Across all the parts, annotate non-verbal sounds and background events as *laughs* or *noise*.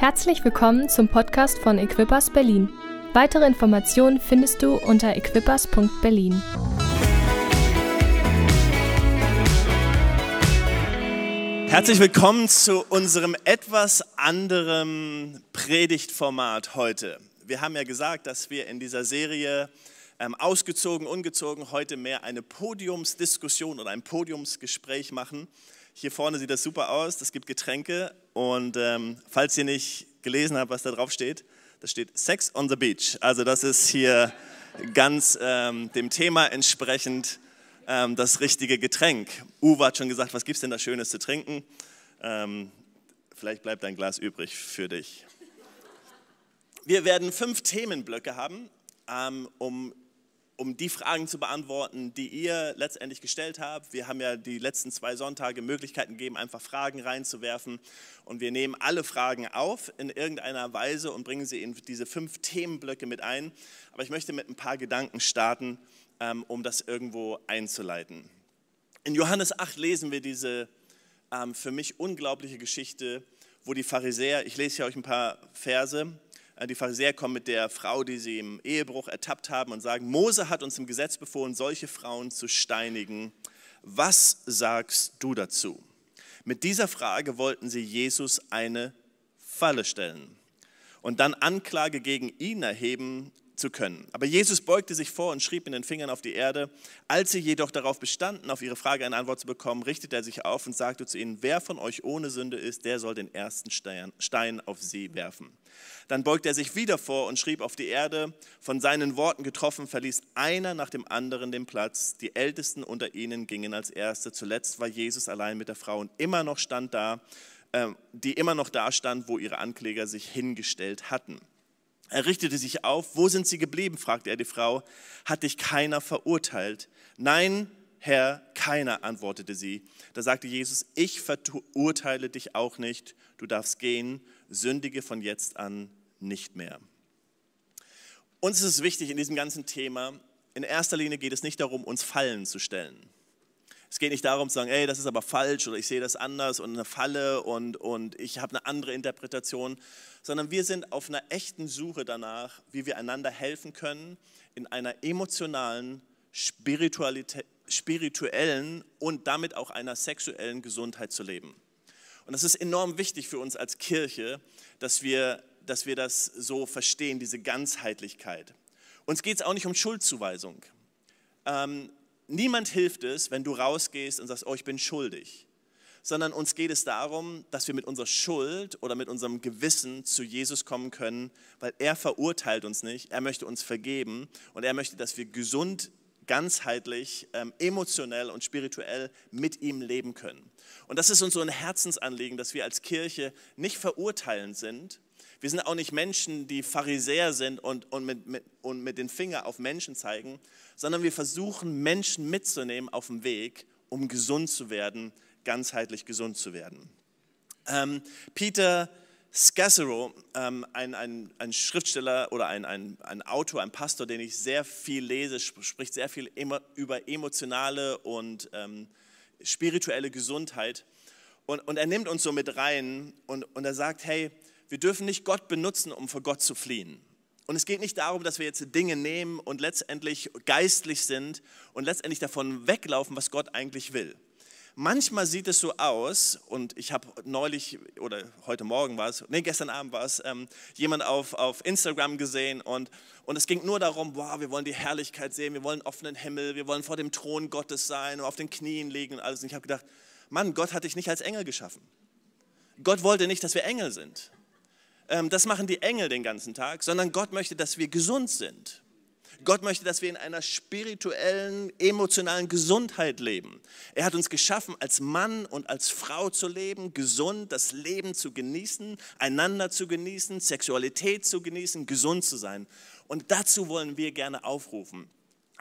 Herzlich willkommen zum Podcast von Equippers Berlin. Weitere Informationen findest du unter equippers.berlin. Herzlich willkommen zu unserem etwas anderen Predigtformat heute. Wir haben ja gesagt, dass wir in dieser Serie ähm, ausgezogen, ungezogen heute mehr eine Podiumsdiskussion oder ein Podiumsgespräch machen. Hier vorne sieht das super aus, es gibt Getränke und ähm, falls ihr nicht gelesen habt, was da drauf steht, da steht Sex on the Beach. Also das ist hier ganz ähm, dem Thema entsprechend ähm, das richtige Getränk. Uwe hat schon gesagt, was gibt es denn da Schönes zu trinken? Ähm, vielleicht bleibt ein Glas übrig für dich. Wir werden fünf Themenblöcke haben, ähm, um um die Fragen zu beantworten, die ihr letztendlich gestellt habt. Wir haben ja die letzten zwei Sonntage Möglichkeiten gegeben, einfach Fragen reinzuwerfen. Und wir nehmen alle Fragen auf in irgendeiner Weise und bringen sie in diese fünf Themenblöcke mit ein. Aber ich möchte mit ein paar Gedanken starten, ähm, um das irgendwo einzuleiten. In Johannes 8 lesen wir diese ähm, für mich unglaubliche Geschichte, wo die Pharisäer, ich lese hier euch ein paar Verse, die Pharisäer kommen mit der Frau, die sie im Ehebruch ertappt haben und sagen, Mose hat uns im Gesetz befohlen, solche Frauen zu steinigen. Was sagst du dazu? Mit dieser Frage wollten sie Jesus eine Falle stellen und dann Anklage gegen ihn erheben zu können. Aber Jesus beugte sich vor und schrieb in den Fingern auf die Erde. Als sie jedoch darauf bestanden, auf ihre Frage eine Antwort zu bekommen, richtete er sich auf und sagte zu ihnen, wer von euch ohne Sünde ist, der soll den ersten Stein auf sie werfen. Dann beugte er sich wieder vor und schrieb auf die Erde. Von seinen Worten getroffen, verließ einer nach dem anderen den Platz. Die Ältesten unter ihnen gingen als Erste. Zuletzt war Jesus allein mit der Frau und immer noch stand da, äh, die immer noch da stand, wo ihre Ankläger sich hingestellt hatten. Er richtete sich auf. Wo sind sie geblieben? fragte er die Frau. Hat dich keiner verurteilt? Nein, Herr, keiner, antwortete sie. Da sagte Jesus, ich verurteile dich auch nicht. Du darfst gehen, sündige von jetzt an nicht mehr. Uns ist es wichtig in diesem ganzen Thema, in erster Linie geht es nicht darum, uns Fallen zu stellen. Es geht nicht darum zu sagen, ey, das ist aber falsch oder ich sehe das anders und eine Falle und, und ich habe eine andere Interpretation, sondern wir sind auf einer echten Suche danach, wie wir einander helfen können, in einer emotionalen, spirituellen und damit auch einer sexuellen Gesundheit zu leben. Und das ist enorm wichtig für uns als Kirche, dass wir, dass wir das so verstehen, diese Ganzheitlichkeit. Uns geht es auch nicht um Schuldzuweisung. Ähm, niemand hilft es, wenn du rausgehst und sagst, oh, ich bin schuldig. Sondern uns geht es darum, dass wir mit unserer Schuld oder mit unserem Gewissen zu Jesus kommen können, weil er verurteilt uns nicht, er möchte uns vergeben und er möchte, dass wir gesund ganzheitlich, ähm, emotionell und spirituell mit ihm leben können. Und das ist uns so ein Herzensanliegen, dass wir als Kirche nicht verurteilend sind. Wir sind auch nicht Menschen, die Pharisäer sind und, und, mit, mit, und mit den Finger auf Menschen zeigen, sondern wir versuchen, Menschen mitzunehmen auf dem Weg, um gesund zu werden, ganzheitlich gesund zu werden. Ähm, Peter Scassero, ähm, ein, ein, ein, Schriftsteller oder ein, ein, ein, Autor, ein Pastor, den ich sehr viel lese, spricht sehr viel über emotionale und ähm, spirituelle Gesundheit. Und, und, er nimmt uns so mit rein und, und er sagt, hey, wir dürfen nicht Gott benutzen, um vor Gott zu fliehen. Und es geht nicht darum, dass wir jetzt Dinge nehmen und letztendlich geistlich sind und letztendlich davon weglaufen, was Gott eigentlich will. Manchmal sieht es so aus, und ich habe neulich, oder heute Morgen war es, nee, gestern Abend war es, ähm, jemand auf, auf Instagram gesehen und, und es ging nur darum, wow, wir wollen die Herrlichkeit sehen, wir wollen offenen Himmel, wir wollen vor dem Thron Gottes sein und auf den Knien liegen und alles. Und ich habe gedacht, Mann, Gott hat dich nicht als Engel geschaffen. Gott wollte nicht, dass wir Engel sind. Ähm, das machen die Engel den ganzen Tag, sondern Gott möchte, dass wir gesund sind. Gott möchte, dass wir in einer spirituellen, emotionalen Gesundheit leben. Er hat uns geschaffen, als Mann und als Frau zu leben, gesund, das Leben zu genießen, einander zu genießen, Sexualität zu genießen, gesund zu sein. Und dazu wollen wir gerne aufrufen.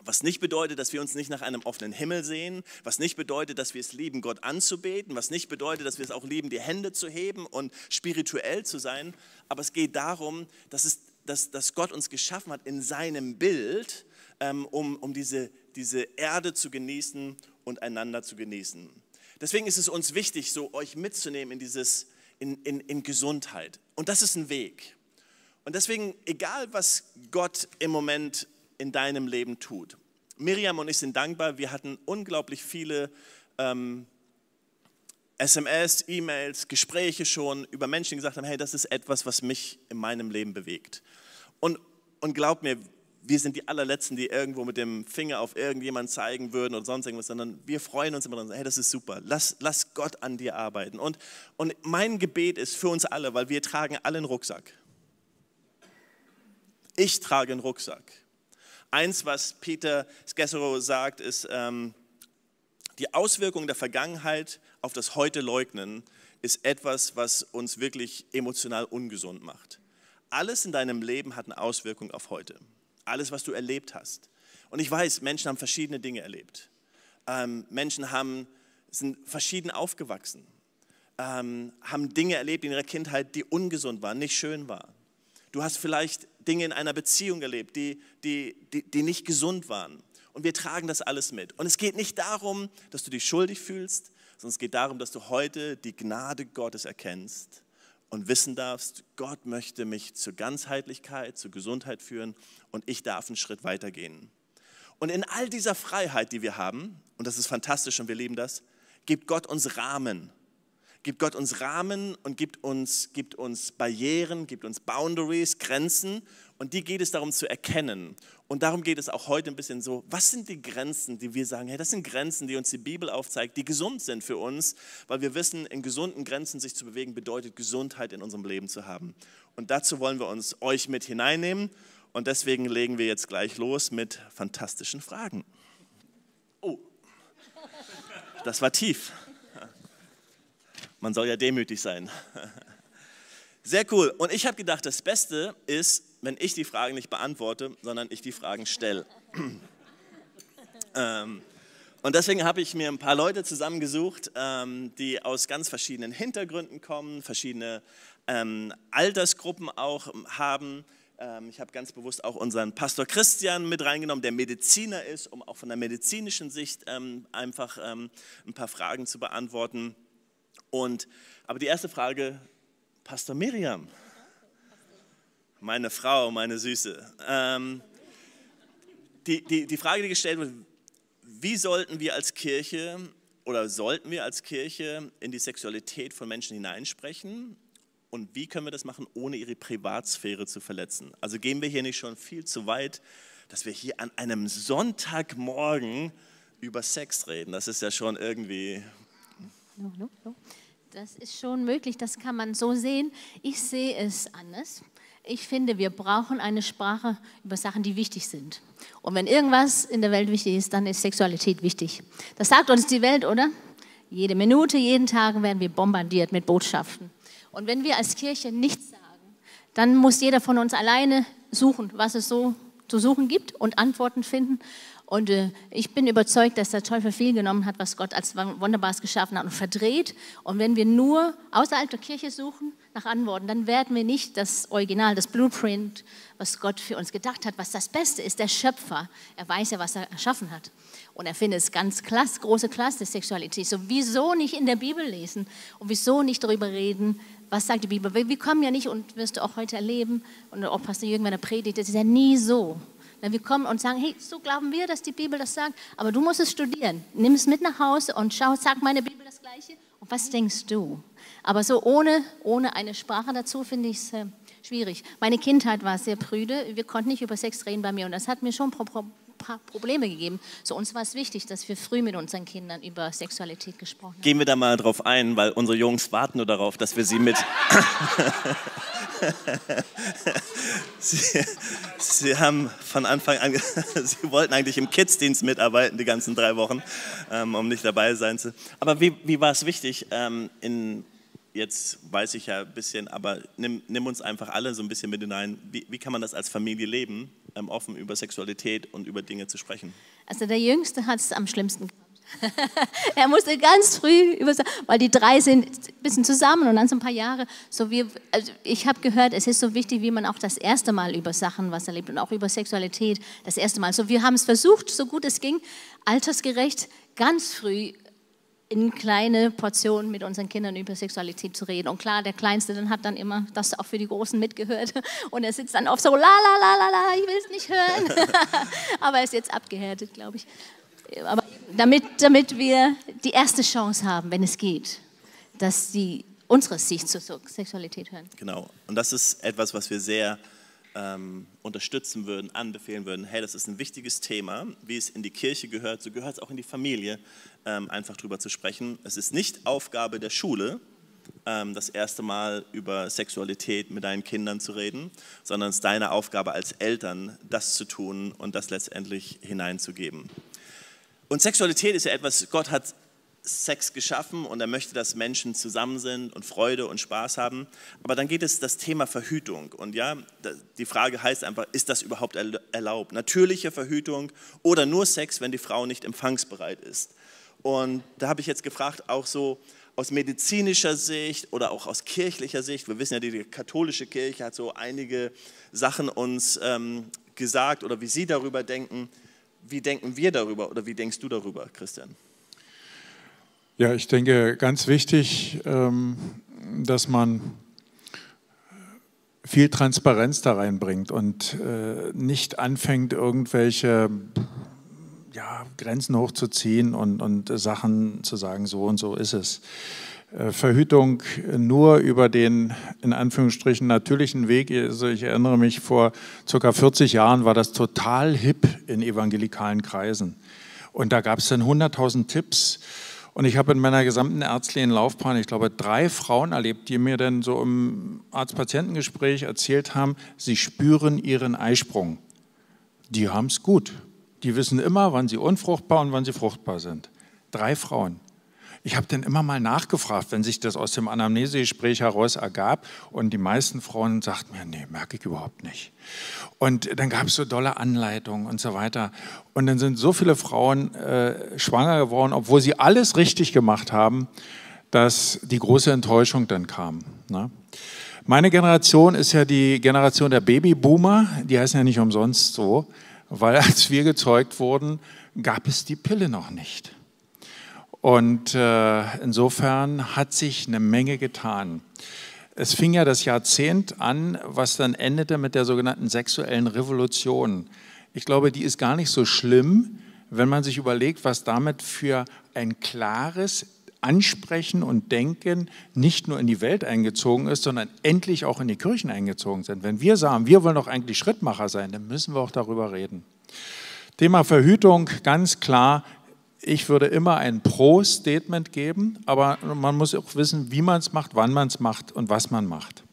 Was nicht bedeutet, dass wir uns nicht nach einem offenen Himmel sehen, was nicht bedeutet, dass wir es lieben, Gott anzubeten, was nicht bedeutet, dass wir es auch lieben, die Hände zu heben und spirituell zu sein. Aber es geht darum, dass es dass, dass Gott uns geschaffen hat in seinem Bild, ähm, um, um diese, diese Erde zu genießen und einander zu genießen. Deswegen ist es uns wichtig, so euch mitzunehmen in dieses, in, in, in Gesundheit. Und das ist ein Weg. Und deswegen, egal was Gott im Moment in deinem Leben tut, Miriam und ich sind dankbar, wir hatten unglaublich viele ähm, SMS, E-Mails, Gespräche schon über Menschen, die gesagt haben, hey, das ist etwas, was mich in meinem Leben bewegt. Und, und glaub mir, wir sind die allerletzten, die irgendwo mit dem Finger auf irgendjemanden zeigen würden oder sonst irgendwas, sondern wir freuen uns immer dran, hey, das ist super, lass, lass Gott an dir arbeiten. Und, und mein Gebet ist für uns alle, weil wir tragen alle einen Rucksack. Ich trage einen Rucksack. Eins, was Peter Skessero sagt, ist, ähm, die Auswirkungen der Vergangenheit auf das Heute leugnen, ist etwas, was uns wirklich emotional ungesund macht. Alles in deinem Leben hat eine Auswirkung auf heute. Alles, was du erlebt hast. Und ich weiß, Menschen haben verschiedene Dinge erlebt. Ähm, Menschen haben, sind verschieden aufgewachsen, ähm, haben Dinge erlebt in ihrer Kindheit, die ungesund waren, nicht schön waren. Du hast vielleicht Dinge in einer Beziehung erlebt, die, die, die, die nicht gesund waren. Und wir tragen das alles mit. Und es geht nicht darum, dass du dich schuldig fühlst, sondern es geht darum, dass du heute die Gnade Gottes erkennst und wissen darfst, Gott möchte mich zur Ganzheitlichkeit, zur Gesundheit führen und ich darf einen Schritt weitergehen. Und in all dieser Freiheit, die wir haben, und das ist fantastisch und wir lieben das, gibt Gott uns Rahmen. Gibt Gott uns Rahmen und gibt uns, gibt uns Barrieren, gibt uns Boundaries, Grenzen und die geht es darum zu erkennen. Und darum geht es auch heute ein bisschen so, was sind die Grenzen, die wir sagen, hey, das sind Grenzen, die uns die Bibel aufzeigt, die gesund sind für uns, weil wir wissen, in gesunden Grenzen sich zu bewegen bedeutet Gesundheit in unserem Leben zu haben. Und dazu wollen wir uns euch mit hineinnehmen und deswegen legen wir jetzt gleich los mit fantastischen Fragen. Oh, das war tief. Man soll ja demütig sein. Sehr cool. Und ich habe gedacht, das Beste ist, wenn ich die Fragen nicht beantworte, sondern ich die Fragen stelle. ähm, und deswegen habe ich mir ein paar Leute zusammengesucht, ähm, die aus ganz verschiedenen Hintergründen kommen, verschiedene ähm, Altersgruppen auch haben. Ähm, ich habe ganz bewusst auch unseren Pastor Christian mit reingenommen, der Mediziner ist, um auch von der medizinischen Sicht ähm, einfach ähm, ein paar Fragen zu beantworten. Und, aber die erste Frage, Pastor Miriam, meine Frau, meine Süße. Ähm, die, die, die Frage, die gestellt wird, wie sollten wir als Kirche oder sollten wir als Kirche in die Sexualität von Menschen hineinsprechen? Und wie können wir das machen, ohne ihre Privatsphäre zu verletzen? Also gehen wir hier nicht schon viel zu weit, dass wir hier an einem Sonntagmorgen über Sex reden. Das ist ja schon irgendwie... No, no, no. Das ist schon möglich, das kann man so sehen. Ich sehe es anders ich finde, wir brauchen eine Sprache über Sachen, die wichtig sind. Und wenn irgendwas in der Welt wichtig ist, dann ist Sexualität wichtig. Das sagt uns die Welt, oder? Jede Minute, jeden Tag werden wir bombardiert mit Botschaften. Und wenn wir als Kirche nichts sagen, dann muss jeder von uns alleine suchen, was es so zu suchen gibt und Antworten finden. Und äh, ich bin überzeugt, dass der Teufel viel genommen hat, was Gott als Wunderbares geschaffen hat und verdreht. Und wenn wir nur außerhalb der Kirche suchen nach Antworten, dann werden wir nicht das Original, das Blueprint, was Gott für uns gedacht hat, was das Beste ist. Der Schöpfer, er weiß ja, was er erschaffen hat. Und er findet es ganz klasse, große Klasse, Sexualität. So, wieso nicht in der Bibel lesen und wieso nicht darüber reden, was sagt die Bibel? Wir kommen ja nicht und wirst du auch heute erleben und auch Pastor Jürgen, wenn er predigt, das ist ja nie so. Wenn wir kommen und sagen, hey, so glauben wir, dass die Bibel das sagt, aber du musst es studieren. Nimm es mit nach Hause und schau, sagt meine Bibel das Gleiche? Und was denkst du? Aber so ohne, ohne eine Sprache dazu finde ich es äh, schwierig. Meine Kindheit war sehr prüde. Wir konnten nicht über Sex reden bei mir und das hat mir schon Pro Pro Probleme gegeben. So uns war es wichtig, dass wir früh mit unseren Kindern über Sexualität gesprochen haben. Gehen wir da mal drauf ein, weil unsere Jungs warten nur darauf, dass wir sie mit *laughs* sie, sie, haben von Anfang an, *laughs* sie wollten eigentlich im Kidsdienst mitarbeiten die ganzen drei Wochen, ähm, um nicht dabei sein zu. Aber wie, wie war es wichtig? Ähm, in, jetzt weiß ich ja ein bisschen, aber nimm, nimm, uns einfach alle so ein bisschen mit hinein. Wie, wie kann man das als Familie leben, offen über Sexualität und über Dinge zu sprechen? Also der Jüngste hat es am schlimmsten *laughs* er musste ganz früh, über, weil die drei sind ein bisschen zusammen und dann so ein paar Jahre. So wie, also ich habe gehört, es ist so wichtig, wie man auch das erste Mal über Sachen was erlebt und auch über Sexualität das erste Mal. So wir haben es versucht, so gut es ging, altersgerecht, ganz früh in kleine Portionen mit unseren Kindern über Sexualität zu reden. Und klar, der Kleinste dann hat dann immer das auch für die Großen mitgehört. *laughs* Und er sitzt dann oft so, la la la la la, ich will es nicht hören. *laughs* Aber er ist jetzt abgehärtet, glaube ich. Aber damit, damit wir die erste Chance haben, wenn es geht, dass sie unsere Sicht zur Sexualität hören. Genau. Und das ist etwas, was wir sehr ähm, unterstützen würden, anbefehlen würden, hey, das ist ein wichtiges Thema, wie es in die Kirche gehört, so gehört es auch in die Familie, ähm, einfach drüber zu sprechen. Es ist nicht Aufgabe der Schule, ähm, das erste Mal über Sexualität mit deinen Kindern zu reden, sondern es ist deine Aufgabe als Eltern, das zu tun und das letztendlich hineinzugeben. Und Sexualität ist ja etwas, Gott hat Sex geschaffen und er möchte, dass Menschen zusammen sind und Freude und Spaß haben. Aber dann geht es das Thema Verhütung. Und ja, die Frage heißt einfach, ist das überhaupt erlaubt? Natürliche Verhütung oder nur Sex, wenn die Frau nicht empfangsbereit ist? Und da habe ich jetzt gefragt, auch so aus medizinischer Sicht oder auch aus kirchlicher Sicht. Wir wissen ja, die katholische Kirche hat so einige Sachen uns ähm, gesagt oder wie sie darüber denken. Wie denken wir darüber oder wie denkst du darüber, Christian? Ja, ich denke, ganz wichtig, ähm, dass man viel Transparenz da reinbringt und äh, nicht anfängt, irgendwelche ja, Grenzen hochzuziehen und, und Sachen zu sagen, so und so ist es. Äh, Verhütung nur über den in Anführungsstrichen natürlichen Weg. Also ich erinnere mich, vor ca. 40 Jahren war das total hip in evangelikalen Kreisen. Und da gab es dann 100.000 Tipps und ich habe in meiner gesamten ärztlichen Laufbahn, ich glaube, drei Frauen erlebt, die mir dann so im Arzt-Patientengespräch erzählt haben, sie spüren ihren Eisprung. Die haben es gut. Die wissen immer, wann sie unfruchtbar und wann sie fruchtbar sind. Drei Frauen. Ich habe dann immer mal nachgefragt, wenn sich das aus dem Anamnesegespräch heraus ergab. Und die meisten Frauen sagten mir, nee, merke ich überhaupt nicht. Und dann gab es so dolle Anleitungen und so weiter. Und dann sind so viele Frauen äh, schwanger geworden, obwohl sie alles richtig gemacht haben, dass die große Enttäuschung dann kam. Ne? Meine Generation ist ja die Generation der Babyboomer. Die heißen ja nicht umsonst so, weil als wir gezeugt wurden, gab es die Pille noch nicht. Und äh, insofern hat sich eine Menge getan. Es fing ja das Jahrzehnt an, was dann endete mit der sogenannten sexuellen Revolution. Ich glaube, die ist gar nicht so schlimm, wenn man sich überlegt, was damit für ein klares Ansprechen und Denken nicht nur in die Welt eingezogen ist, sondern endlich auch in die Kirchen eingezogen sind. Wenn wir sagen, wir wollen doch eigentlich Schrittmacher sein, dann müssen wir auch darüber reden. Thema Verhütung, ganz klar, ich würde immer ein Pro-Statement geben, aber man muss auch wissen, wie man es macht, wann man es macht und was man macht.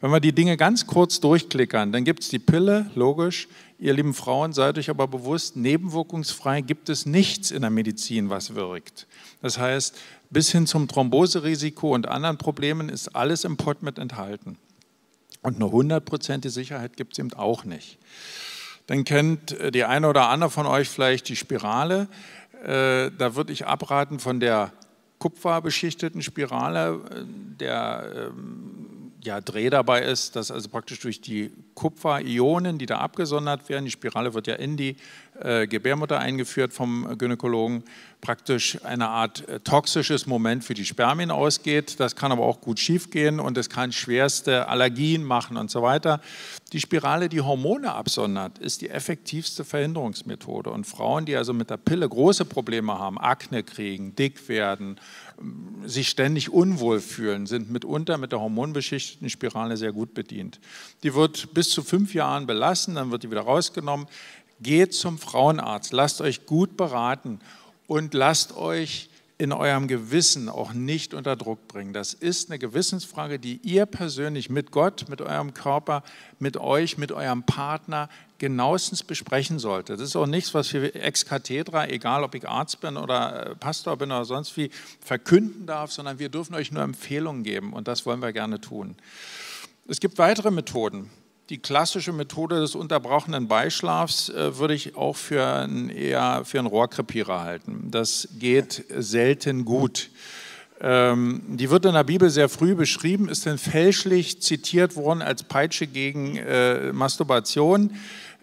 Wenn wir die Dinge ganz kurz durchklickern, dann gibt es die Pille, logisch. Ihr lieben Frauen, seid euch aber bewusst, nebenwirkungsfrei gibt es nichts in der Medizin, was wirkt. Das heißt, bis hin zum Thromboserisiko und anderen Problemen ist alles im Pott mit enthalten. Und eine hundertprozentige Sicherheit gibt es eben auch nicht. Dann kennt die eine oder andere von euch vielleicht die Spirale. Äh, da würde ich abraten von der kupferbeschichteten Spirale, äh, der ähm, ja, Dreh dabei ist, dass also praktisch durch die Kupferionen, die da abgesondert werden, die Spirale wird ja in die äh, Gebärmutter eingeführt vom Gynäkologen, praktisch eine Art äh, toxisches Moment für die Spermien ausgeht. Das kann aber auch gut schiefgehen und es kann schwerste Allergien machen und so weiter. Die Spirale, die Hormone absondert, ist die effektivste Verhinderungsmethode. Und Frauen, die also mit der Pille große Probleme haben, Akne kriegen, dick werden, sich ständig unwohl fühlen, sind mitunter mit der hormonbeschichteten Spirale sehr gut bedient. Die wird bis zu fünf Jahren belassen, dann wird die wieder rausgenommen. Geht zum Frauenarzt, lasst euch gut beraten und lasst euch in eurem Gewissen auch nicht unter Druck bringen. Das ist eine Gewissensfrage, die ihr persönlich mit Gott, mit eurem Körper, mit euch, mit eurem Partner genauestens besprechen solltet. Das ist auch nichts, was wir ex cathedra, egal ob ich Arzt bin oder äh, Pastor bin oder sonst wie, verkünden darf, sondern wir dürfen euch nur Empfehlungen geben und das wollen wir gerne tun. Es gibt weitere Methoden die klassische Methode des unterbrochenen Beischlafs äh, würde ich auch für ein, eher für einen Rohrkrepierer halten. Das geht selten gut. Ähm, die wird in der Bibel sehr früh beschrieben, ist dann fälschlich zitiert worden als Peitsche gegen äh, Masturbation.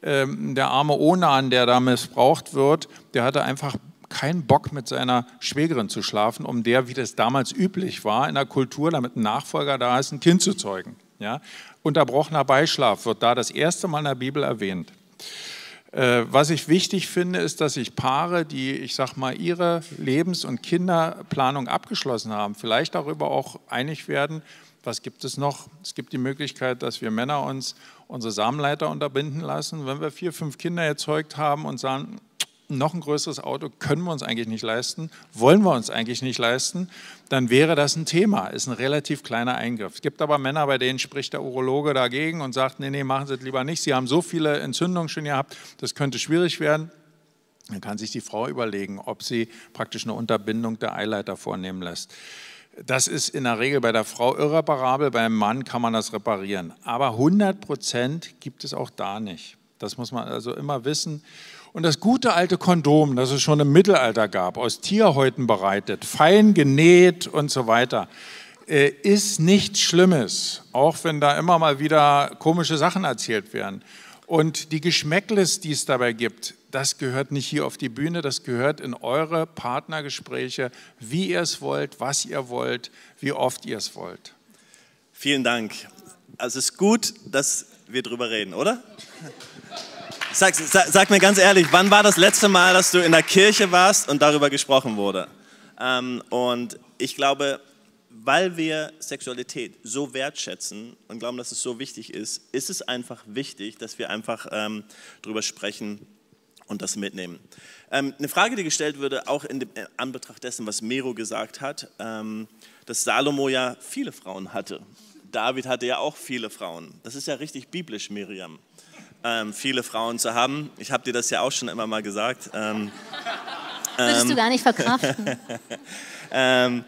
Ähm, der arme Onan, der da missbraucht wird, der hatte einfach keinen Bock mit seiner Schwägerin zu schlafen, um der, wie das damals üblich war, in der Kultur, damit ein Nachfolger da ist, ein Kind zu zeugen. Ja? Unterbrochener Beischlaf wird da das erste Mal in der Bibel erwähnt. Äh, was ich wichtig finde, ist, dass sich Paare, die, ich sag mal, ihre Lebens- und Kinderplanung abgeschlossen haben, vielleicht darüber auch einig werden, was gibt es noch? Es gibt die Möglichkeit, dass wir Männer uns unsere Samenleiter unterbinden lassen. Wenn wir vier, fünf Kinder erzeugt haben und sagen, noch ein größeres Auto können wir uns eigentlich nicht leisten, wollen wir uns eigentlich nicht leisten, dann wäre das ein Thema, ist ein relativ kleiner Eingriff. Es gibt aber Männer, bei denen spricht der Urologe dagegen und sagt, nee, nee, machen Sie es lieber nicht, Sie haben so viele Entzündungen schon gehabt, das könnte schwierig werden. Dann kann sich die Frau überlegen, ob sie praktisch eine Unterbindung der Eileiter vornehmen lässt. Das ist in der Regel bei der Frau irreparabel, beim Mann kann man das reparieren. Aber 100 Prozent gibt es auch da nicht. Das muss man also immer wissen. Und das gute alte Kondom, das es schon im Mittelalter gab, aus Tierhäuten bereitet, fein genäht und so weiter, äh, ist nichts Schlimmes, auch wenn da immer mal wieder komische Sachen erzählt werden. Und die Geschmäckles, die es dabei gibt, das gehört nicht hier auf die Bühne, das gehört in eure Partnergespräche, wie ihr es wollt, was ihr wollt, wie oft ihr es wollt. Vielen Dank. Also es ist gut, dass wir drüber reden, oder? Sag, sag, sag, mir ganz ehrlich, wann war das letzte Mal, dass du in der Kirche warst und darüber gesprochen wurde? Ähm, und ich glaube, weil wir Sexualität so wertschätzen und glauben, dass es so wichtig ist, ist es einfach wichtig, dass wir einfach ähm, darüber sprechen und das mitnehmen. Ähm, eine Frage, die gestellt würde, auch in, dem, in Anbetracht dessen, was Mero gesagt hat, ähm, dass Salomo ja viele Frauen hatte. David hatte ja auch viele Frauen. Das ist ja richtig biblisch, Miriam ähm, viele Frauen zu haben. Ich habe dir das ja auch schon immer mal gesagt. Ähm, *laughs* Würdest du ähm, gar nicht verkraften. *laughs* ähm,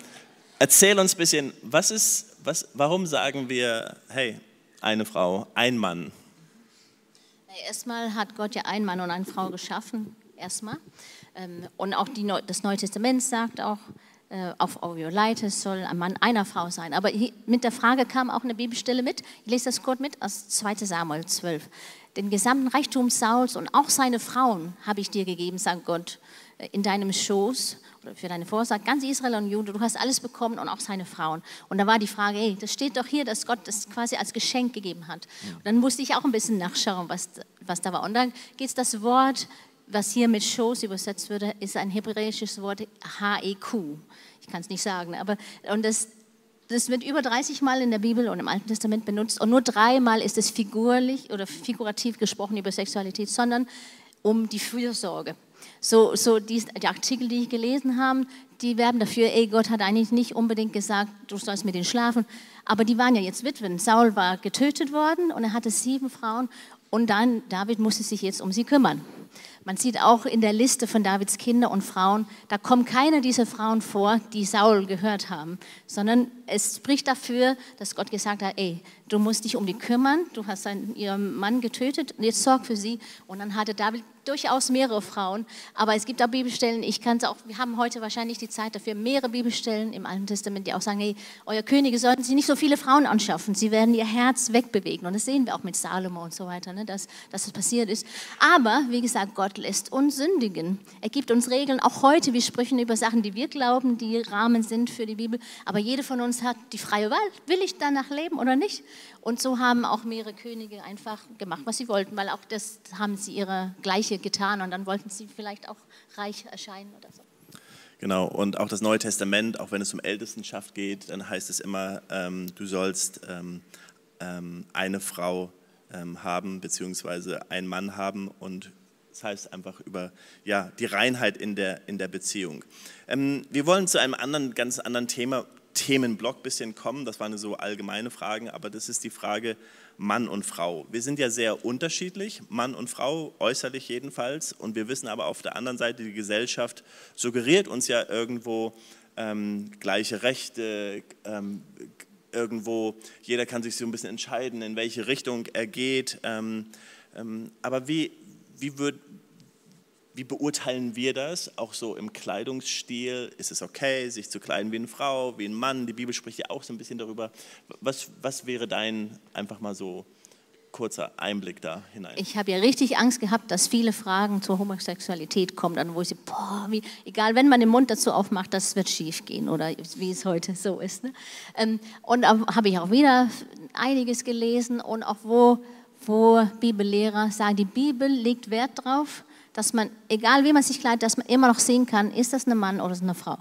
erzähl uns ein bisschen, was ist, was, warum sagen wir, hey, eine Frau, ein Mann? Erstmal hat Gott ja einen Mann und eine Frau geschaffen, erstmal. Ähm, und auch die, das Neue Testament sagt auch, äh, auf Orioleites soll ein Mann einer Frau sein. Aber mit der Frage kam auch eine Bibelstelle mit. Ich lese das kurz mit aus 2 Samuel 12. Den gesamten Reichtum Sauls und auch seine Frauen habe ich dir gegeben, sagt Gott, äh, in deinem Schoß oder für deine Vorsage, ganz Israel und Jude, du hast alles bekommen und auch seine Frauen. Und da war die Frage, ey, das steht doch hier, dass Gott das quasi als Geschenk gegeben hat. Und dann musste ich auch ein bisschen nachschauen, was, was da war. Und dann geht es das Wort, was hier mit Schoß übersetzt würde, ist ein hebräisches Wort, H-E-Q. Ich kann es nicht sagen, aber und das, das wird über 30 Mal in der Bibel und im Alten Testament benutzt und nur dreimal ist es figurlich oder figurativ gesprochen über Sexualität, sondern um die Fürsorge. So, so die, die Artikel, die ich gelesen habe, die werben dafür, ey, Gott hat eigentlich nicht unbedingt gesagt, du sollst mit denen schlafen, aber die waren ja jetzt Witwen. Saul war getötet worden und er hatte sieben Frauen und dann David musste sich jetzt um sie kümmern. Man sieht auch in der Liste von Davids Kinder und Frauen, da kommen keine dieser Frauen vor, die Saul gehört haben, sondern es spricht dafür, dass Gott gesagt hat, ey, du musst dich um die kümmern, du hast seinen, ihren Mann getötet jetzt sorg für sie. Und dann hatte David durchaus mehrere Frauen, aber es gibt auch Bibelstellen, ich kann es auch, wir haben heute wahrscheinlich die Zeit dafür, mehrere Bibelstellen im Alten Testament, die auch sagen, hey, euer Könige sollten sich nicht so viele Frauen anschaffen, sie werden ihr Herz wegbewegen. Und das sehen wir auch mit Salomo und so weiter, ne, dass, dass das passiert ist. Aber, wie gesagt, Gott lässt uns sündigen. Er gibt uns Regeln, auch heute, wir sprechen über Sachen, die wir glauben, die Rahmen sind für die Bibel, aber jeder von uns hat die freie Wahl, will ich danach leben oder nicht? Und so haben auch mehrere Könige einfach gemacht, was sie wollten, weil auch das haben sie ihre Gleiche getan und dann wollten sie vielleicht auch reich erscheinen oder so. Genau, und auch das Neue Testament, auch wenn es um Ältestenschaft geht, dann heißt es immer, ähm, du sollst ähm, ähm, eine Frau ähm, haben, beziehungsweise einen Mann haben und das heißt einfach über ja, die Reinheit in der, in der Beziehung. Ähm, wir wollen zu einem anderen, ganz anderen Thema Themenblock bisschen kommen. Das waren so allgemeine Fragen, aber das ist die Frage Mann und Frau. Wir sind ja sehr unterschiedlich, Mann und Frau, äußerlich jedenfalls. Und wir wissen aber auf der anderen Seite, die Gesellschaft suggeriert uns ja irgendwo ähm, gleiche Rechte, ähm, irgendwo, jeder kann sich so ein bisschen entscheiden, in welche Richtung er geht. Ähm, ähm aber wie, wie, würd, wie beurteilen wir das? Auch so im Kleidungsstil. Ist es okay, sich zu kleiden wie eine Frau, wie ein Mann? Die Bibel spricht ja auch so ein bisschen darüber. Was, was wäre dein, einfach mal so, kurzer Einblick da hinein. Ich habe ja richtig Angst gehabt, dass viele Fragen zur Homosexualität kommen, dann wo ich, boah, wie, egal, wenn man den Mund dazu aufmacht, das wird schief gehen oder wie es heute so ist. Ne? Ähm, und habe ich auch wieder einiges gelesen und auch wo, wo Bibellehrer sagen, die Bibel legt Wert darauf, dass man, egal wie man sich kleidet, dass man immer noch sehen kann, ist das ein Mann oder ist eine Frau.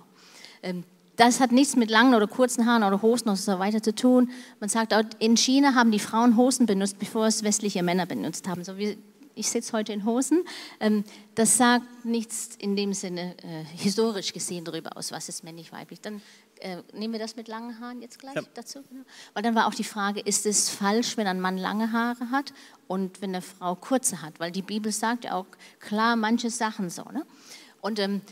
Ähm, das hat nichts mit langen oder kurzen Haaren oder Hosen und so weiter zu tun. Man sagt in China haben die Frauen Hosen benutzt, bevor es westliche Männer benutzt haben. So wie ich sitze heute in Hosen. Ähm, das sagt nichts in dem Sinne äh, historisch gesehen darüber aus, was ist männlich, weiblich. Dann äh, nehmen wir das mit langen Haaren jetzt gleich ja. dazu. Genau. Weil dann war auch die Frage, ist es falsch, wenn ein Mann lange Haare hat und wenn eine Frau kurze hat? Weil die Bibel sagt ja auch klar manche Sachen so. Ne? Und ähm,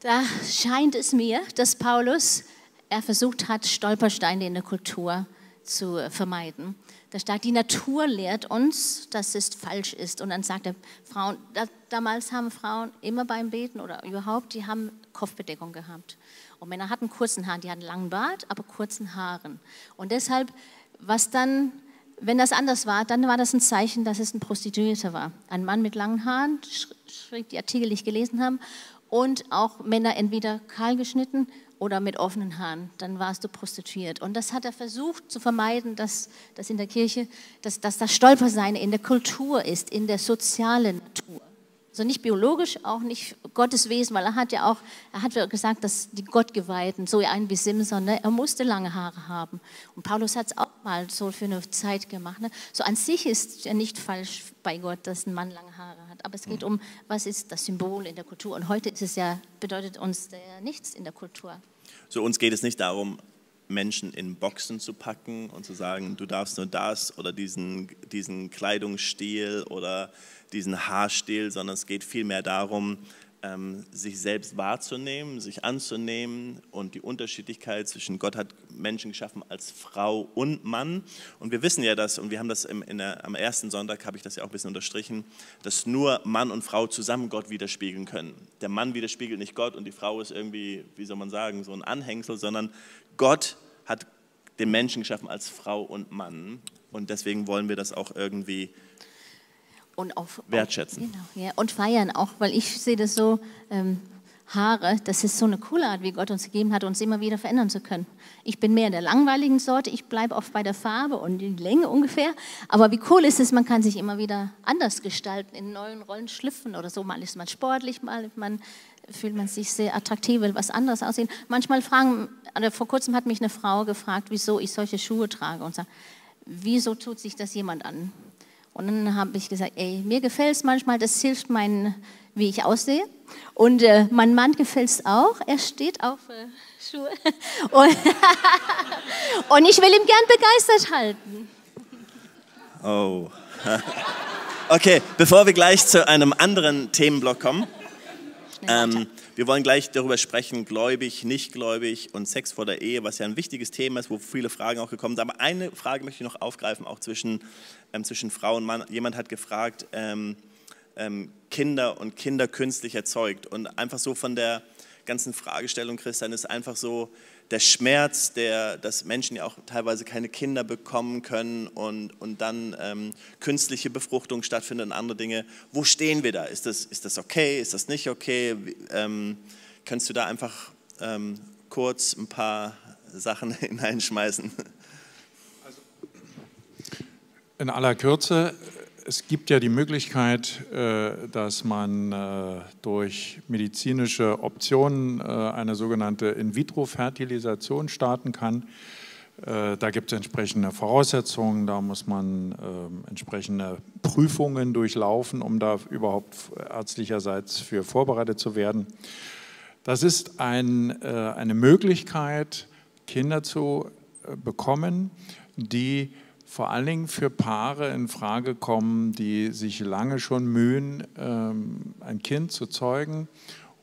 da scheint es mir, dass Paulus, er versucht hat, Stolpersteine in der Kultur zu vermeiden. Da steht, die Natur lehrt uns, dass es falsch ist. Und dann sagt er, Frauen, da, damals haben Frauen immer beim Beten oder überhaupt, die haben Kopfbedeckung gehabt. Und Männer hatten kurzen Haaren, die hatten langen Bart, aber kurzen Haaren. Und deshalb, was dann, wenn das anders war, dann war das ein Zeichen, dass es ein Prostituierter war. Ein Mann mit langen Haaren, die Artikel, die ich gelesen habe und auch Männer entweder kahl geschnitten oder mit offenen Haaren, dann warst du prostituiert. Und das hat er versucht zu vermeiden, dass, dass in der Kirche, dass, dass das Stolpersein in der Kultur ist, in der sozialen Natur. Also nicht biologisch, auch nicht Gottes Wesen, weil er hat ja auch, er hat gesagt, dass die Gottgeweihten, so ein wie Simson, ne, er musste lange Haare haben. Und Paulus hat es auch mal so für eine Zeit gemacht. Ne? So an sich ist ja nicht falsch bei Gott, dass ein Mann lange Haare hat. Aber es geht um, was ist das Symbol in der Kultur. Und heute ist es ja, bedeutet uns ja nichts in der Kultur. So uns geht es nicht darum, Menschen in Boxen zu packen und zu sagen, du darfst nur das oder diesen, diesen Kleidungsstil oder diesen Haarstil, sondern es geht vielmehr darum, sich selbst wahrzunehmen, sich anzunehmen und die Unterschiedlichkeit zwischen Gott hat Menschen geschaffen als Frau und Mann. Und wir wissen ja das, und wir haben das im, der, am ersten Sonntag, habe ich das ja auch ein bisschen unterstrichen, dass nur Mann und Frau zusammen Gott widerspiegeln können. Der Mann widerspiegelt nicht Gott und die Frau ist irgendwie, wie soll man sagen, so ein Anhängsel, sondern Gott hat den Menschen geschaffen als Frau und Mann. Und deswegen wollen wir das auch irgendwie und auf, wertschätzen. Auf, genau, ja, und feiern auch, weil ich sehe das so, ähm, Haare, das ist so eine coole Art, wie Gott uns gegeben hat, uns immer wieder verändern zu können. Ich bin mehr in der langweiligen Sorte, ich bleibe oft bei der Farbe und die Länge ungefähr, aber wie cool ist es, man kann sich immer wieder anders gestalten, in neuen Rollen schlüpfen oder so. Mal ist man sportlich, mal man, fühlt man sich sehr attraktiv, will was anderes aussehen. Manchmal fragen, also vor kurzem hat mich eine Frau gefragt, wieso ich solche Schuhe trage und sagt, wieso tut sich das jemand an? Und dann habe ich gesagt, ey, mir gefällt es manchmal, das hilft mein, wie ich aussehe. Und äh, mein Mann gefällt es auch, er steht auf äh, Schuhe. *laughs* Und, *laughs* und, ich will ihn gern begeistert halten. Oh. *laughs* Okay, bevor wir gleich zu einem anderen Themenblock kommen. Ähm, wir wollen gleich darüber sprechen, gläubig, nicht gläubig und Sex vor der Ehe, was ja ein wichtiges Thema ist, wo viele Fragen auch gekommen sind. Aber eine Frage möchte ich noch aufgreifen, auch zwischen, ähm, zwischen Frau und Mann. Jemand hat gefragt, ähm, ähm, Kinder und Kinder künstlich erzeugt. Und einfach so von der ganzen Fragestellung, Christian, ist einfach so, der Schmerz, der, dass Menschen ja auch teilweise keine Kinder bekommen können und, und dann ähm, künstliche Befruchtung stattfindet und andere Dinge. Wo stehen wir da? Ist das, ist das okay? Ist das nicht okay? Ähm, kannst du da einfach ähm, kurz ein paar Sachen *laughs* hineinschmeißen? Also, in aller Kürze, es gibt ja die Möglichkeit, äh, dass man äh, durch medizinische Optionen äh, eine sogenannte In-vitro-Fertilisation starten kann. Da gibt es entsprechende Voraussetzungen, da muss man entsprechende Prüfungen durchlaufen, um da überhaupt ärztlicherseits für vorbereitet zu werden. Das ist ein, eine Möglichkeit, Kinder zu bekommen, die vor allen Dingen für Paare in Frage kommen, die sich lange schon mühen, ähm, ein Kind zu zeugen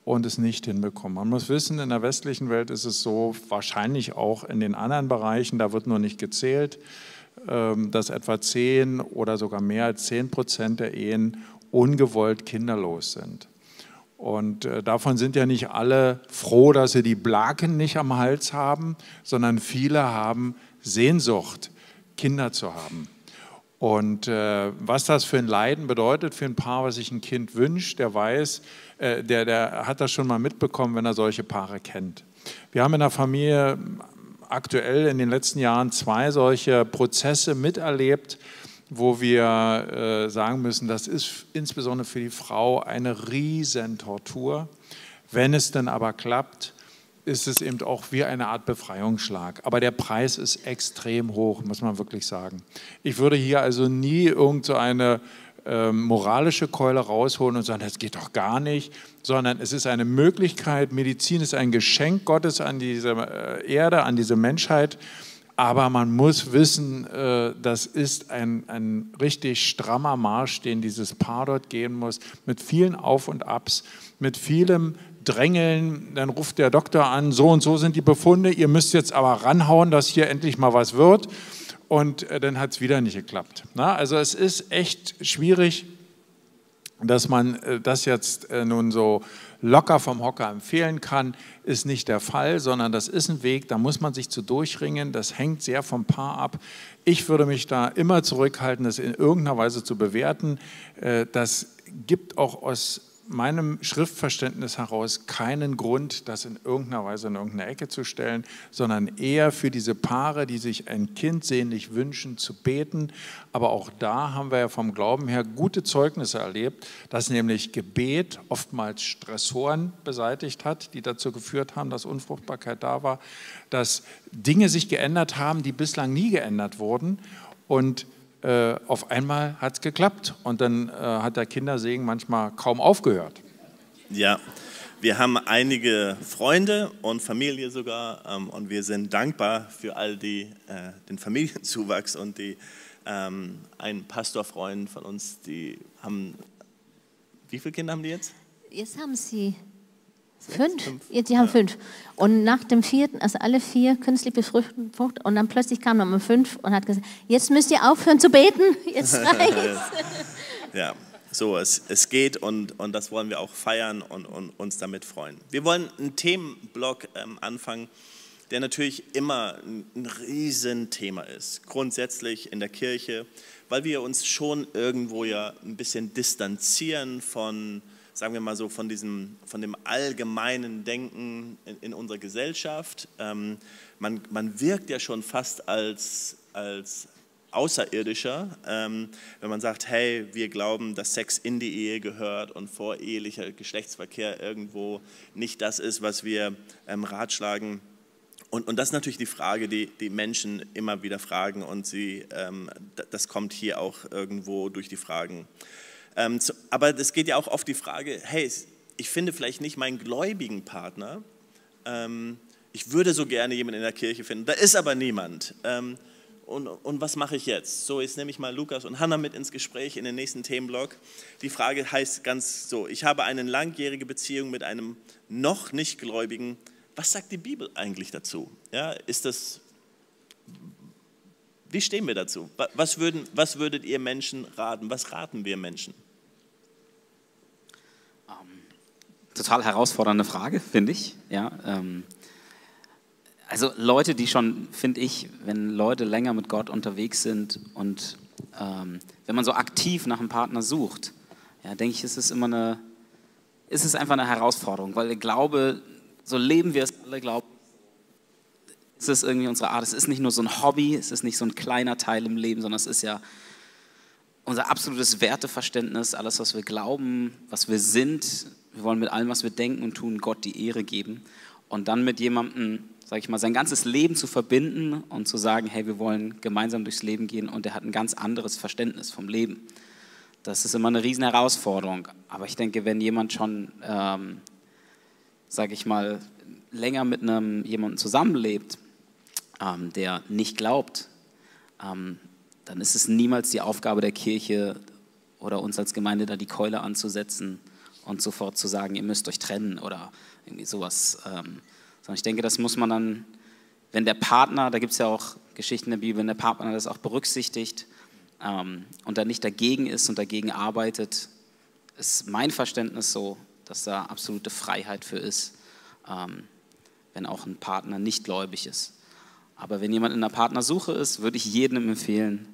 und es nicht hinbekommen. Man muss wissen, in der westlichen Welt ist es so, wahrscheinlich auch in den anderen Bereichen, da wird nur nicht gezählt, ähm, dass etwa 10 oder sogar mehr als 10 Prozent der Ehen ungewollt kinderlos sind. Und äh, davon sind ja nicht alle froh, dass sie die Blaken nicht am Hals haben, sondern viele haben Sehnsucht Kinder zu haben. Und äh, was das für ein Leiden bedeutet für ein Paar, was sich ein Kind wünscht, der weiß, äh, der, der hat das schon mal mitbekommen, wenn er solche Paare kennt. Wir haben in der Familie aktuell in den letzten Jahren zwei solche Prozesse miterlebt, wo wir äh, sagen müssen, das ist insbesondere für die Frau eine Riesentortur. Wenn es dann aber klappt, ist es eben auch wie eine Art Befreiungsschlag. Aber der Preis ist extrem hoch, muss man wirklich sagen. Ich würde hier also nie irgendeine so äh, moralische Keule rausholen und sagen, das geht doch gar nicht, sondern es ist eine Möglichkeit. Medizin ist ein Geschenk Gottes an diese äh, Erde, an diese Menschheit. Aber man muss wissen, äh, das ist ein, ein richtig strammer Marsch, den dieses Paar dort gehen muss, mit vielen Auf und Abs, mit vielem drängeln, dann ruft der Doktor an, so und so sind die Befunde, ihr müsst jetzt aber ranhauen, dass hier endlich mal was wird. Und äh, dann hat es wieder nicht geklappt. Na, also es ist echt schwierig, dass man äh, das jetzt äh, nun so locker vom Hocker empfehlen kann, ist nicht der Fall, sondern das ist ein Weg, da muss man sich zu durchringen. Das hängt sehr vom Paar ab. Ich würde mich da immer zurückhalten, das in irgendeiner Weise zu bewerten. Das gibt auch aus meinem Schriftverständnis heraus keinen Grund, das in irgendeiner Weise in irgendeine Ecke zu stellen, sondern eher für diese Paare, die sich ein Kind sehnlich wünschen, zu beten. Aber auch da haben wir ja vom Glauben her gute Zeugnisse erlebt, dass nämlich Gebet oftmals Stressoren beseitigt hat, die dazu geführt haben, dass Unfruchtbarkeit da war, dass Dinge sich geändert haben, die bislang nie geändert wurden. Und äh, auf einmal hat es geklappt und dann äh, hat der Kindersegen manchmal kaum aufgehört. Ja, wir haben einige Freunde und Familie sogar ähm, und wir sind dankbar für all die, äh, den Familienzuwachs und die, ähm, ein Pastorfreund von uns, die haben, wie viele Kinder haben die jetzt? Jetzt haben sie Fünf? fünf? Die haben ja. fünf. Und nach dem vierten, also alle vier künstlich befruchtet, und dann plötzlich kam Nummer fünf und hat gesagt, jetzt müsst ihr aufhören zu beten, *laughs* jetzt reicht's. *laughs* ja, so, es, es geht und, und das wollen wir auch feiern und, und uns damit freuen. Wir wollen einen Themenblock ähm, anfangen, der natürlich immer ein, ein Riesenthema ist, grundsätzlich in der Kirche, weil wir uns schon irgendwo ja ein bisschen distanzieren von sagen wir mal so, von, diesem, von dem allgemeinen Denken in, in unserer Gesellschaft. Ähm, man, man wirkt ja schon fast als, als Außerirdischer, ähm, wenn man sagt, hey, wir glauben, dass Sex in die Ehe gehört und vorehelicher Geschlechtsverkehr irgendwo nicht das ist, was wir ähm, ratschlagen. Und, und, das ist natürlich die Frage, die die Menschen immer wieder fragen und sie, ähm, das kommt hier auch irgendwo durch die Fragen. Ähm, aber es geht ja auch oft die Frage, hey, ich finde vielleicht nicht meinen gläubigen Partner. Ähm, ich würde so gerne jemanden in der Kirche finden. Da ist aber niemand. Ähm, und, und, was mache ich jetzt? So, jetzt nehme ich mal Lukas und Hannah mit ins Gespräch in den nächsten Themenblock. Die Frage heißt ganz so, ich habe eine langjährige Beziehung mit einem noch nicht Gläubigen. Was sagt die Bibel eigentlich dazu? Ja, ist das, wie stehen wir dazu? Was, würden, was würdet ihr Menschen raten? Was raten wir Menschen? Ähm, total herausfordernde Frage, finde ich. Ja, ähm, also Leute, die schon, finde ich, wenn Leute länger mit Gott unterwegs sind und ähm, wenn man so aktiv nach einem Partner sucht, ja, denke ich, ist es immer eine, ist es einfach eine Herausforderung, weil ich glaube, so leben wir es alle, glauben es ist irgendwie unsere Art. Es ist nicht nur so ein Hobby, es ist nicht so ein kleiner Teil im Leben, sondern es ist ja unser absolutes Werteverständnis, alles, was wir glauben, was wir sind. Wir wollen mit allem, was wir denken und tun, Gott die Ehre geben. Und dann mit jemandem, sage ich mal, sein ganzes Leben zu verbinden und zu sagen, hey, wir wollen gemeinsam durchs Leben gehen und er hat ein ganz anderes Verständnis vom Leben. Das ist immer eine riesen Herausforderung. Aber ich denke, wenn jemand schon, ähm, sage ich mal, länger mit einem jemandem zusammenlebt, ähm, der nicht glaubt, ähm, dann ist es niemals die Aufgabe der Kirche oder uns als Gemeinde da die Keule anzusetzen und sofort zu sagen, ihr müsst euch trennen oder irgendwie sowas. Ähm, sondern ich denke, das muss man dann, wenn der Partner, da gibt es ja auch Geschichten in der Bibel, wenn der Partner das auch berücksichtigt ähm, und da nicht dagegen ist und dagegen arbeitet, ist mein Verständnis so, dass da absolute Freiheit für ist, ähm, wenn auch ein Partner nicht gläubig ist. Aber wenn jemand in einer Partnersuche ist, würde ich jedem empfehlen,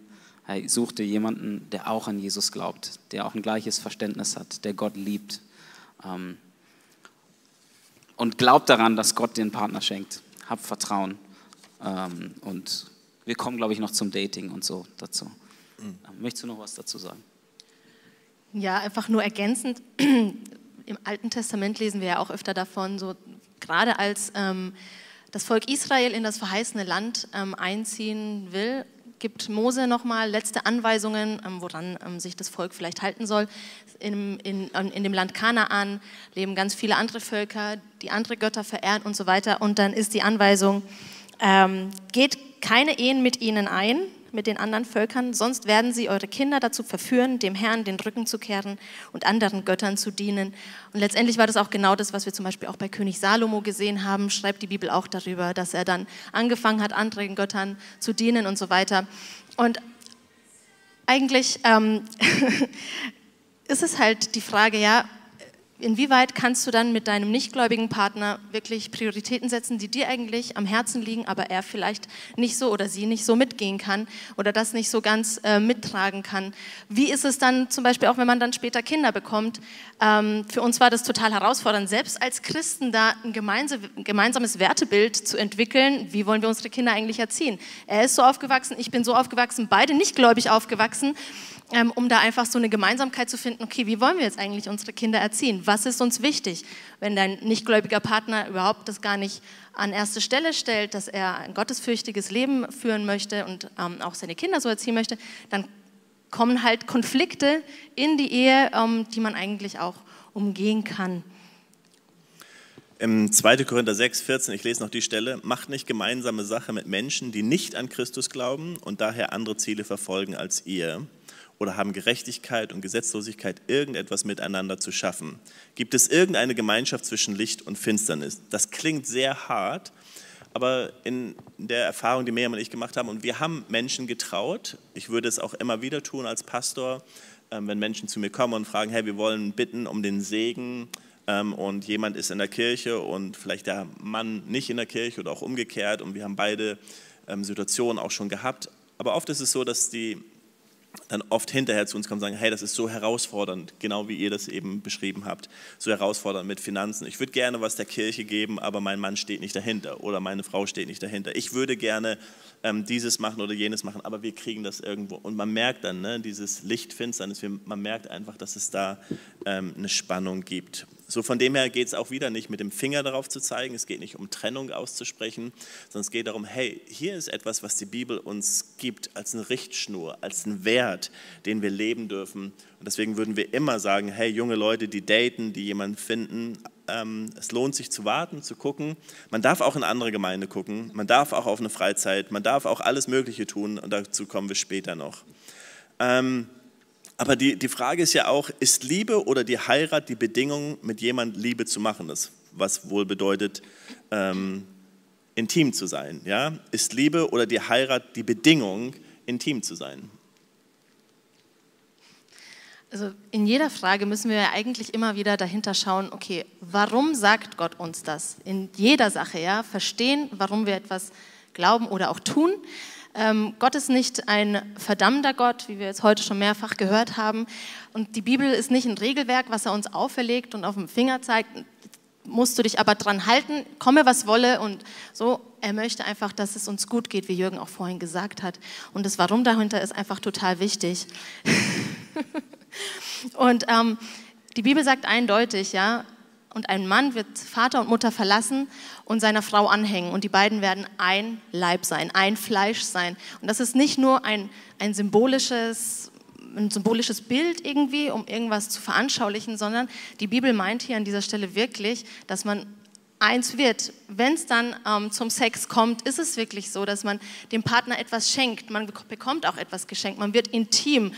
Hey, such dir jemanden, der auch an Jesus glaubt, der auch ein gleiches Verständnis hat, der Gott liebt. Ähm, und glaub daran, dass Gott dir einen Partner schenkt. Hab Vertrauen. Ähm, und wir kommen, glaube ich, noch zum Dating und so dazu. Mhm. Möchtest du noch was dazu sagen? Ja, einfach nur ergänzend. *clears throat* Im Alten Testament lesen wir ja auch öfter davon, so gerade als ähm, das Volk Israel in das verheißene Land ähm, einziehen will, gibt Mose nochmal letzte Anweisungen, ähm, woran ähm, sich das Volk vielleicht halten soll. In, in, in dem Land Kanaan leben ganz viele andere Völker, die andere Götter verehren und so weiter. Und dann ist die Anweisung, ähm, geht keine Ehen mit ihnen ein, mit den anderen Völkern, sonst werden sie eure Kinder dazu verführen, dem Herrn den Rücken zu kehren und anderen Göttern zu dienen. Und letztendlich war das auch genau das, was wir zum Beispiel auch bei König Salomo gesehen haben, schreibt die Bibel auch darüber, dass er dann angefangen hat, anderen Göttern zu dienen und so weiter. Und eigentlich ähm, *laughs* ist es halt die Frage, ja, inwieweit kannst du dann mit deinem nichtgläubigen Partner wirklich Prioritäten setzen, die dir eigentlich am Herzen liegen, aber er vielleicht nicht so oder sie nicht so mitgehen kann oder das nicht so ganz äh, mittragen kann. Wie ist es dann zum Beispiel auch, wenn man dann später Kinder bekommt? Ähm, für uns war das total herausfordernd, selbst als Christen da ein gemeinsames Wertebild zu entwickeln. Wie wollen wir unsere Kinder eigentlich erziehen? Er ist so aufgewachsen, ich bin so aufgewachsen, beide nicht gläubig aufgewachsen ähm, um da einfach so eine Gemeinsamkeit zu finden, okay, wie wollen wir jetzt eigentlich unsere Kinder erziehen? Was ist uns wichtig? Wenn dein nichtgläubiger Partner überhaupt das gar nicht an erste Stelle stellt, dass er ein gottesfürchtiges Leben führen möchte und ähm, auch seine Kinder so erziehen möchte, dann kommen halt Konflikte in die Ehe, ähm, die man eigentlich auch umgehen kann. Im 2. Korinther 6, 14, ich lese noch die Stelle, macht nicht gemeinsame Sache mit Menschen, die nicht an Christus glauben und daher andere Ziele verfolgen als ihr oder haben Gerechtigkeit und Gesetzlosigkeit irgendetwas miteinander zu schaffen? Gibt es irgendeine Gemeinschaft zwischen Licht und Finsternis? Das klingt sehr hart, aber in der Erfahrung, die Miriam und ich gemacht haben, und wir haben Menschen getraut, ich würde es auch immer wieder tun als Pastor, ähm, wenn Menschen zu mir kommen und fragen, hey, wir wollen bitten um den Segen ähm, und jemand ist in der Kirche und vielleicht der Mann nicht in der Kirche oder auch umgekehrt und wir haben beide ähm, Situationen auch schon gehabt. Aber oft ist es so, dass die dann oft hinterher zu uns kommen und sagen, hey, das ist so herausfordernd, genau wie ihr das eben beschrieben habt, so herausfordernd mit Finanzen. Ich würde gerne was der Kirche geben, aber mein Mann steht nicht dahinter oder meine Frau steht nicht dahinter. Ich würde gerne ähm, dieses machen oder jenes machen, aber wir kriegen das irgendwo. Und man merkt dann, ne, dieses Lichtfinsternis, man merkt einfach, dass es da ähm, eine Spannung gibt. So von dem her geht es auch wieder nicht mit dem Finger darauf zu zeigen, es geht nicht um Trennung auszusprechen, sondern es geht darum, hey, hier ist etwas, was die Bibel uns gibt als eine Richtschnur, als einen Wert, den wir leben dürfen. Und deswegen würden wir immer sagen, hey, junge Leute, die daten, die jemanden finden, ähm, es lohnt sich zu warten, zu gucken. Man darf auch in andere Gemeinde gucken, man darf auch auf eine Freizeit, man darf auch alles Mögliche tun und dazu kommen wir später noch. Ähm, aber die, die Frage ist ja auch, ist Liebe oder die Heirat die Bedingung, mit jemand Liebe zu machen? Das, was wohl bedeutet, ähm, intim zu sein. Ja? Ist Liebe oder die Heirat die Bedingung, intim zu sein? Also in jeder Frage müssen wir ja eigentlich immer wieder dahinter schauen, okay, warum sagt Gott uns das? In jeder Sache, ja, verstehen, warum wir etwas glauben oder auch tun. Ähm, Gott ist nicht ein verdammter Gott, wie wir jetzt heute schon mehrfach gehört haben. Und die Bibel ist nicht ein Regelwerk, was er uns auferlegt und auf dem Finger zeigt, musst du dich aber dran halten, komme was wolle und so. Er möchte einfach, dass es uns gut geht, wie Jürgen auch vorhin gesagt hat. Und das Warum dahinter ist einfach total wichtig. *laughs* und ähm, die Bibel sagt eindeutig, ja, und ein Mann wird Vater und Mutter verlassen und seiner Frau anhängen und die beiden werden ein Leib sein, ein Fleisch sein. Und das ist nicht nur ein, ein symbolisches ein symbolisches Bild irgendwie, um irgendwas zu veranschaulichen, sondern die Bibel meint hier an dieser Stelle wirklich, dass man eins wird. Wenn es dann ähm, zum Sex kommt, ist es wirklich so, dass man dem Partner etwas schenkt. Man bekommt auch etwas geschenkt. Man wird intim.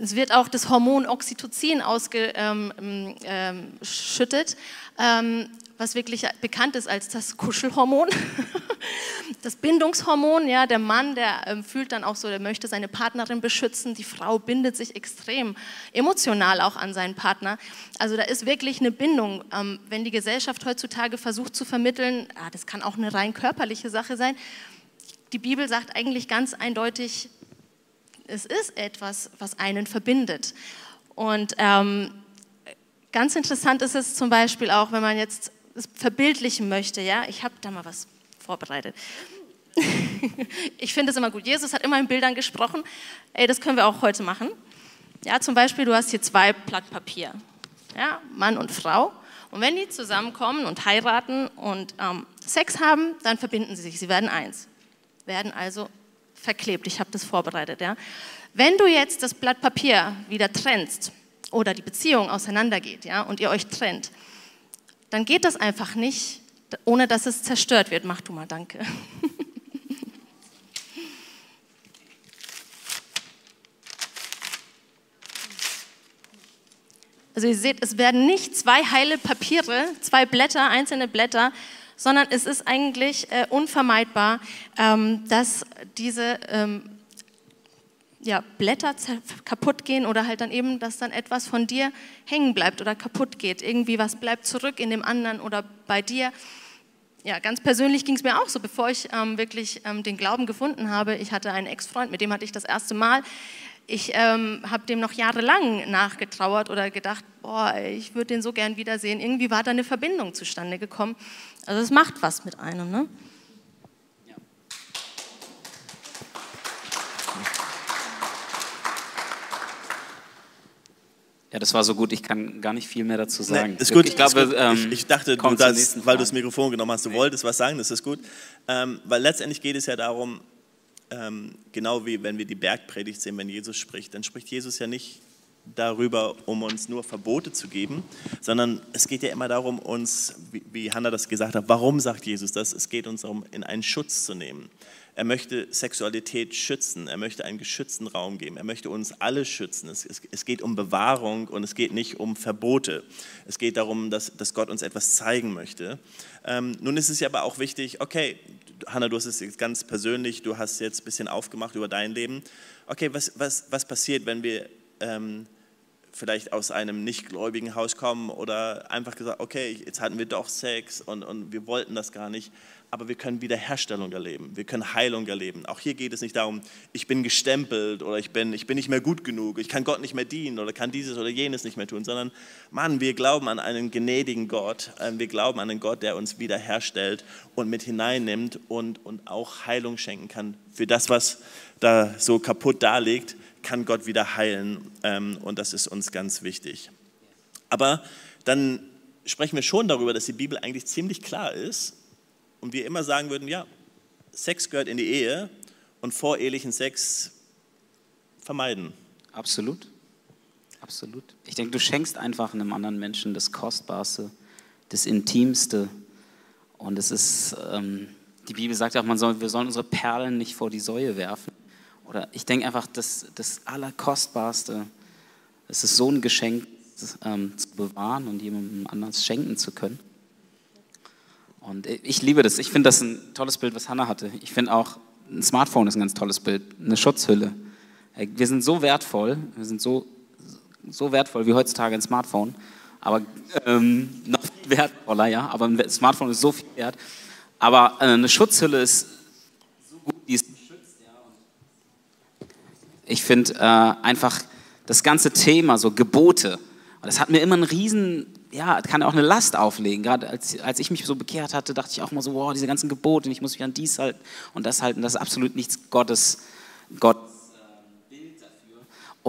Es wird auch das Hormon Oxytocin ausgeschüttet, ähm, ähm, ähm, was wirklich bekannt ist als das Kuschelhormon. *laughs* das Bindungshormon, ja, der Mann, der fühlt dann auch so, der möchte seine Partnerin beschützen. Die Frau bindet sich extrem emotional auch an seinen Partner. Also da ist wirklich eine Bindung. Wenn die Gesellschaft heutzutage versucht zu vermitteln, ah, das kann auch eine rein körperliche Sache sein. Die Bibel sagt eigentlich ganz eindeutig, es ist etwas, was einen verbindet. Und ähm, ganz interessant ist es zum Beispiel auch, wenn man jetzt es verbildlichen möchte. Ja, ich habe da mal was vorbereitet. *laughs* ich finde es immer gut. Jesus hat immer in Bildern gesprochen. Ey, das können wir auch heute machen. Ja, zum Beispiel, du hast hier zwei Blatt Papier. Ja, Mann und Frau. Und wenn die zusammenkommen und heiraten und ähm, Sex haben, dann verbinden sie sich. Sie werden eins. Werden also verklebt. Ich habe das vorbereitet. Ja. Wenn du jetzt das Blatt Papier wieder trennst oder die Beziehung auseinandergeht ja, und ihr euch trennt, dann geht das einfach nicht, ohne dass es zerstört wird. Mach du mal, danke. *laughs* Also ihr seht, es werden nicht zwei heile Papiere, zwei Blätter, einzelne Blätter, sondern es ist eigentlich äh, unvermeidbar, ähm, dass diese ähm, ja, Blätter kaputt gehen oder halt dann eben, dass dann etwas von dir hängen bleibt oder kaputt geht. Irgendwie was bleibt zurück in dem anderen oder bei dir. Ja, ganz persönlich ging es mir auch so, bevor ich ähm, wirklich ähm, den Glauben gefunden habe. Ich hatte einen Ex-Freund, mit dem hatte ich das erste Mal ich ähm, habe dem noch jahrelang nachgetrauert oder gedacht, boah, ich würde den so gern wiedersehen. Irgendwie war da eine Verbindung zustande gekommen. Also es macht was mit einem. Ne? Ja, das war so gut, ich kann gar nicht viel mehr dazu sagen. Nee, ist gut. Ich, glaube, gut. Ähm, ich, ich, dachte, du das, weil du das Mikrofon genommen hast, du nee. wolltest was sagen, das ist gut. Ähm, weil letztendlich geht es ja darum, genau wie wenn wir die Bergpredigt sehen, wenn Jesus spricht, dann spricht Jesus ja nicht darüber, um uns nur Verbote zu geben, sondern es geht ja immer darum, uns, wie, Hannah das gesagt hat, warum sagt Jesus das? Es geht uns darum, in einen Schutz zu nehmen. Er möchte Sexualität schützen, er möchte einen geschützten Raum geben, er möchte uns alle schützen. Es, es, es geht um Bewahrung und es geht nicht um Verbote. Es geht darum, dass, dass Gott uns etwas zeigen möchte. Ähm, nun ist es ja aber auch wichtig, okay, Hanna, du hast es jetzt ganz persönlich, du hast jetzt ein bisschen aufgemacht über dein Leben. Okay, was, was, was passiert, wenn wir ähm, vielleicht aus einem nichtgläubigen Haus kommen oder einfach gesagt, okay, jetzt hatten wir doch Sex und, und wir wollten das gar nicht aber wir können Wiederherstellung erleben, wir können Heilung erleben. Auch hier geht es nicht darum, ich bin gestempelt oder ich bin, ich bin nicht mehr gut genug, ich kann Gott nicht mehr dienen oder kann dieses oder jenes nicht mehr tun, sondern Mann, wir glauben an einen gnädigen Gott, ähm, wir glauben an einen Gott, der uns wiederherstellt und mit hineinnimmt und, und auch Heilung schenken kann. Für das, was da so kaputt da liegt, kann Gott wieder heilen ähm, und das ist uns ganz wichtig. Aber dann sprechen wir schon darüber, dass die Bibel eigentlich ziemlich klar ist und wir immer sagen würden, ja, Sex gehört in die Ehe und vorehelichen Sex vermeiden. Absolut. Absolut. Ich denke, du schenkst einfach einem anderen Menschen das Kostbarste, das Intimste. Und es ist, ähm, die Bibel sagt auch, man soll, wir sollen unsere Perlen nicht vor die Säue werfen. Oder ich denke einfach, das, das Allerkostbarste, es ist so ein Geschenk ähm, zu bewahren und jemandem anders schenken zu können. Und ich liebe das. Ich finde das ein tolles Bild, was Hannah hatte. Ich finde auch, ein Smartphone ist ein ganz tolles Bild, eine Schutzhülle. Wir sind so wertvoll, wir sind so, so wertvoll wie heutzutage ein Smartphone, aber ähm, noch wertvoller, ja. Aber ein Smartphone ist so viel wert. Aber äh, eine Schutzhülle ist so gut, die ist geschützt, ja. Ich finde äh, einfach das ganze Thema, so Gebote, das hat mir immer einen riesen ja, kann auch eine Last auflegen. Gerade als, als ich mich so bekehrt hatte, dachte ich auch mal so, wow, diese ganzen Gebote, ich muss mich an dies halten und das halten, das ist absolut nichts Gottes, dafür,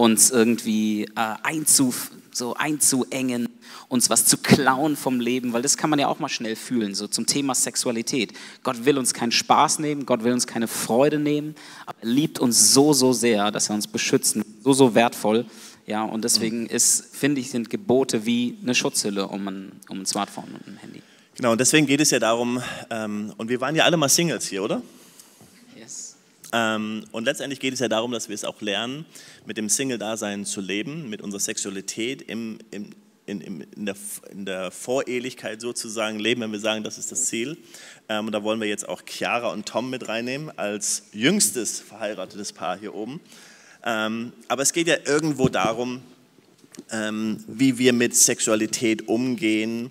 uns irgendwie äh, einzu, so einzuengen, uns was zu klauen vom Leben, weil das kann man ja auch mal schnell fühlen, so zum Thema Sexualität. Gott will uns keinen Spaß nehmen, Gott will uns keine Freude nehmen, aber er liebt uns so, so sehr, dass er uns beschützt, so, so wertvoll, ja, und deswegen ist, finde ich, sind Gebote wie eine Schutzhülle um ein, um ein Smartphone und ein Handy. Genau, und deswegen geht es ja darum, ähm, und wir waren ja alle mal Singles hier, oder? Ähm, und letztendlich geht es ja darum, dass wir es auch lernen, mit dem Single-Dasein zu leben, mit unserer Sexualität im, im, in, in, der, in der Vorehelichkeit sozusagen leben, wenn wir sagen, das ist das Ziel. Ähm, und da wollen wir jetzt auch Chiara und Tom mit reinnehmen als jüngstes verheiratetes Paar hier oben. Ähm, aber es geht ja irgendwo darum, wie wir mit Sexualität umgehen,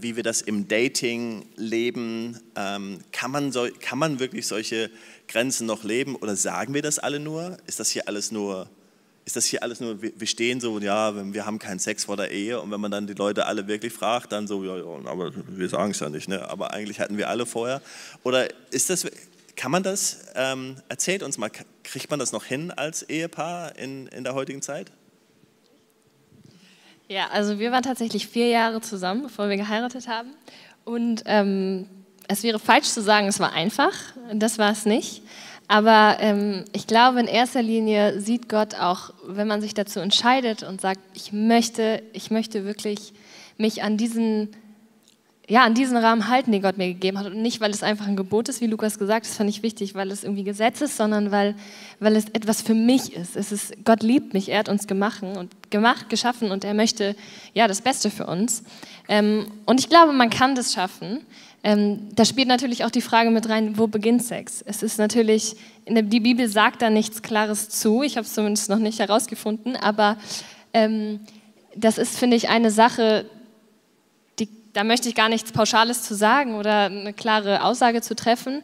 wie wir das im Dating leben. Kann, man so, kann man wirklich solche Grenzen noch leben oder sagen wir das alle nur? Ist das hier alles nur ist das hier alles nur, wir stehen so, ja, wir haben keinen Sex vor der Ehe und wenn man dann die Leute alle wirklich fragt, dann so, ja, ja aber wir sagen es ja nicht, ne? aber eigentlich hatten wir alle vorher. Oder ist das, kann man das, ähm, erzählt uns mal, kriegt man das noch hin als Ehepaar in, in der heutigen Zeit? Ja, also wir waren tatsächlich vier Jahre zusammen, bevor wir geheiratet haben. Und ähm, es wäre falsch zu sagen, es war einfach. Das war es nicht. Aber ähm, ich glaube, in erster Linie sieht Gott auch, wenn man sich dazu entscheidet und sagt, ich möchte, ich möchte wirklich mich an diesen, ja, an diesen Rahmen halten, den Gott mir gegeben hat. Und nicht, weil es einfach ein Gebot ist, wie Lukas gesagt hat, das fand ich wichtig, weil es irgendwie Gesetz ist, sondern weil, weil es etwas für mich ist. Es ist. Gott liebt mich, er hat uns gemacht und gemacht, geschaffen und er möchte ja das Beste für uns. Ähm, und ich glaube, man kann das schaffen. Ähm, da spielt natürlich auch die Frage mit rein, wo beginnt Sex? Es ist natürlich, die Bibel sagt da nichts Klares zu, ich habe es zumindest noch nicht herausgefunden, aber ähm, das ist, finde ich, eine Sache, die, da möchte ich gar nichts Pauschales zu sagen oder eine klare Aussage zu treffen.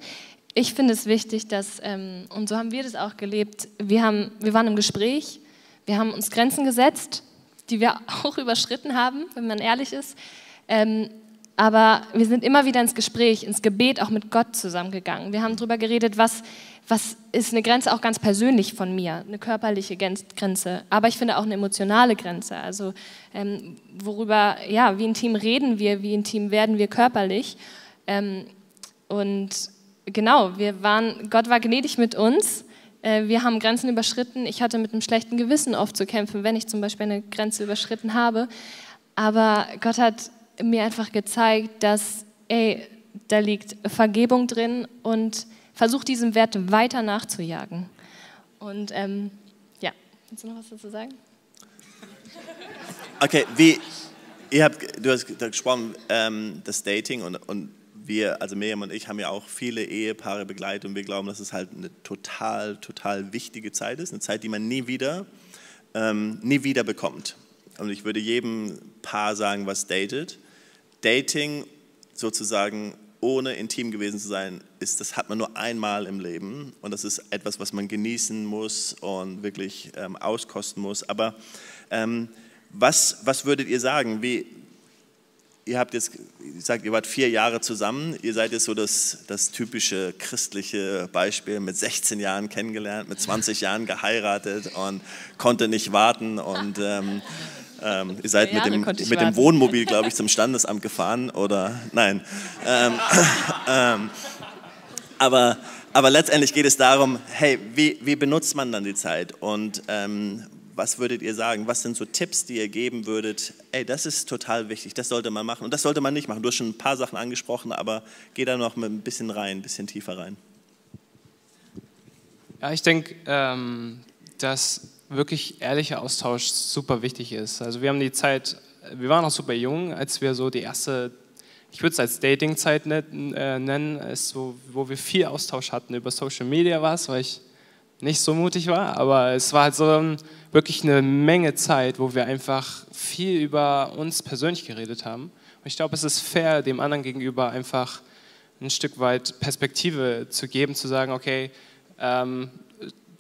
Ich finde es wichtig, dass, ähm, und so haben wir das auch gelebt, wir, haben, wir waren im Gespräch, wir haben uns Grenzen gesetzt, die wir *laughs* auch überschritten haben, wenn man ehrlich ist. Ähm, aber wir sind immer wieder ins Gespräch, ins Gebet auch mit Gott zusammengegangen. Wir haben darüber geredet, was, was ist eine Grenze auch ganz persönlich von mir, eine körperliche Grenze, aber ich finde auch eine emotionale Grenze. Also ähm, worüber, ja, wie intim reden wir, wie intim werden wir körperlich. Ähm, und genau, wir waren, Gott war gnädig mit uns. Äh, wir haben Grenzen überschritten. Ich hatte mit einem schlechten Gewissen oft zu kämpfen, wenn ich zum Beispiel eine Grenze überschritten habe. Aber Gott hat mir einfach gezeigt, dass, ey, da liegt Vergebung drin und versucht diesem Wert weiter nachzujagen. Und ähm, ja, willst du noch was dazu sagen? *laughs* Okay, wie, ihr habt, du hast gesprochen, ähm, das Dating und, und wir, also Miriam und ich, haben ja auch viele Ehepaare begleitet und wir glauben, dass es halt eine total, total wichtige Zeit ist, eine Zeit, die man nie wieder, ähm, nie wieder bekommt. Und ich würde jedem Paar sagen, was datet, Dating sozusagen ohne intim gewesen zu sein, ist, das hat man nur einmal im Leben und das ist etwas, was man genießen muss und wirklich ähm, auskosten muss. Aber ähm, was, was würdet ihr sagen? Wie, ihr habt jetzt gesagt, ihr wart vier Jahre zusammen, ihr seid jetzt so das, das typische christliche Beispiel, mit 16 Jahren kennengelernt, mit 20 Jahren geheiratet und konnte nicht warten und ähm, ähm, ihr seid mit dem, mit dem Wohnmobil, glaube ich, zum Standesamt gefahren oder nein. Ähm, *laughs* ähm, aber, aber letztendlich geht es darum, hey, wie, wie benutzt man dann die Zeit und ähm, was würdet ihr sagen? Was sind so Tipps, die ihr geben würdet? Ey, das ist total wichtig, das sollte man machen und das sollte man nicht machen. Du hast schon ein paar Sachen angesprochen, aber geh da noch ein bisschen rein, ein bisschen tiefer rein. Ja, ich denke, ähm, dass wirklich ehrlicher Austausch super wichtig ist. Also wir haben die Zeit, wir waren auch super jung, als wir so die erste, ich würde es als Dating-Zeit äh, nennen, ist so, wo wir viel Austausch hatten. Über Social Media war es, weil ich nicht so mutig war, aber es war halt so wirklich eine Menge Zeit, wo wir einfach viel über uns persönlich geredet haben. Und ich glaube, es ist fair, dem anderen gegenüber einfach ein Stück weit Perspektive zu geben, zu sagen, okay, ähm,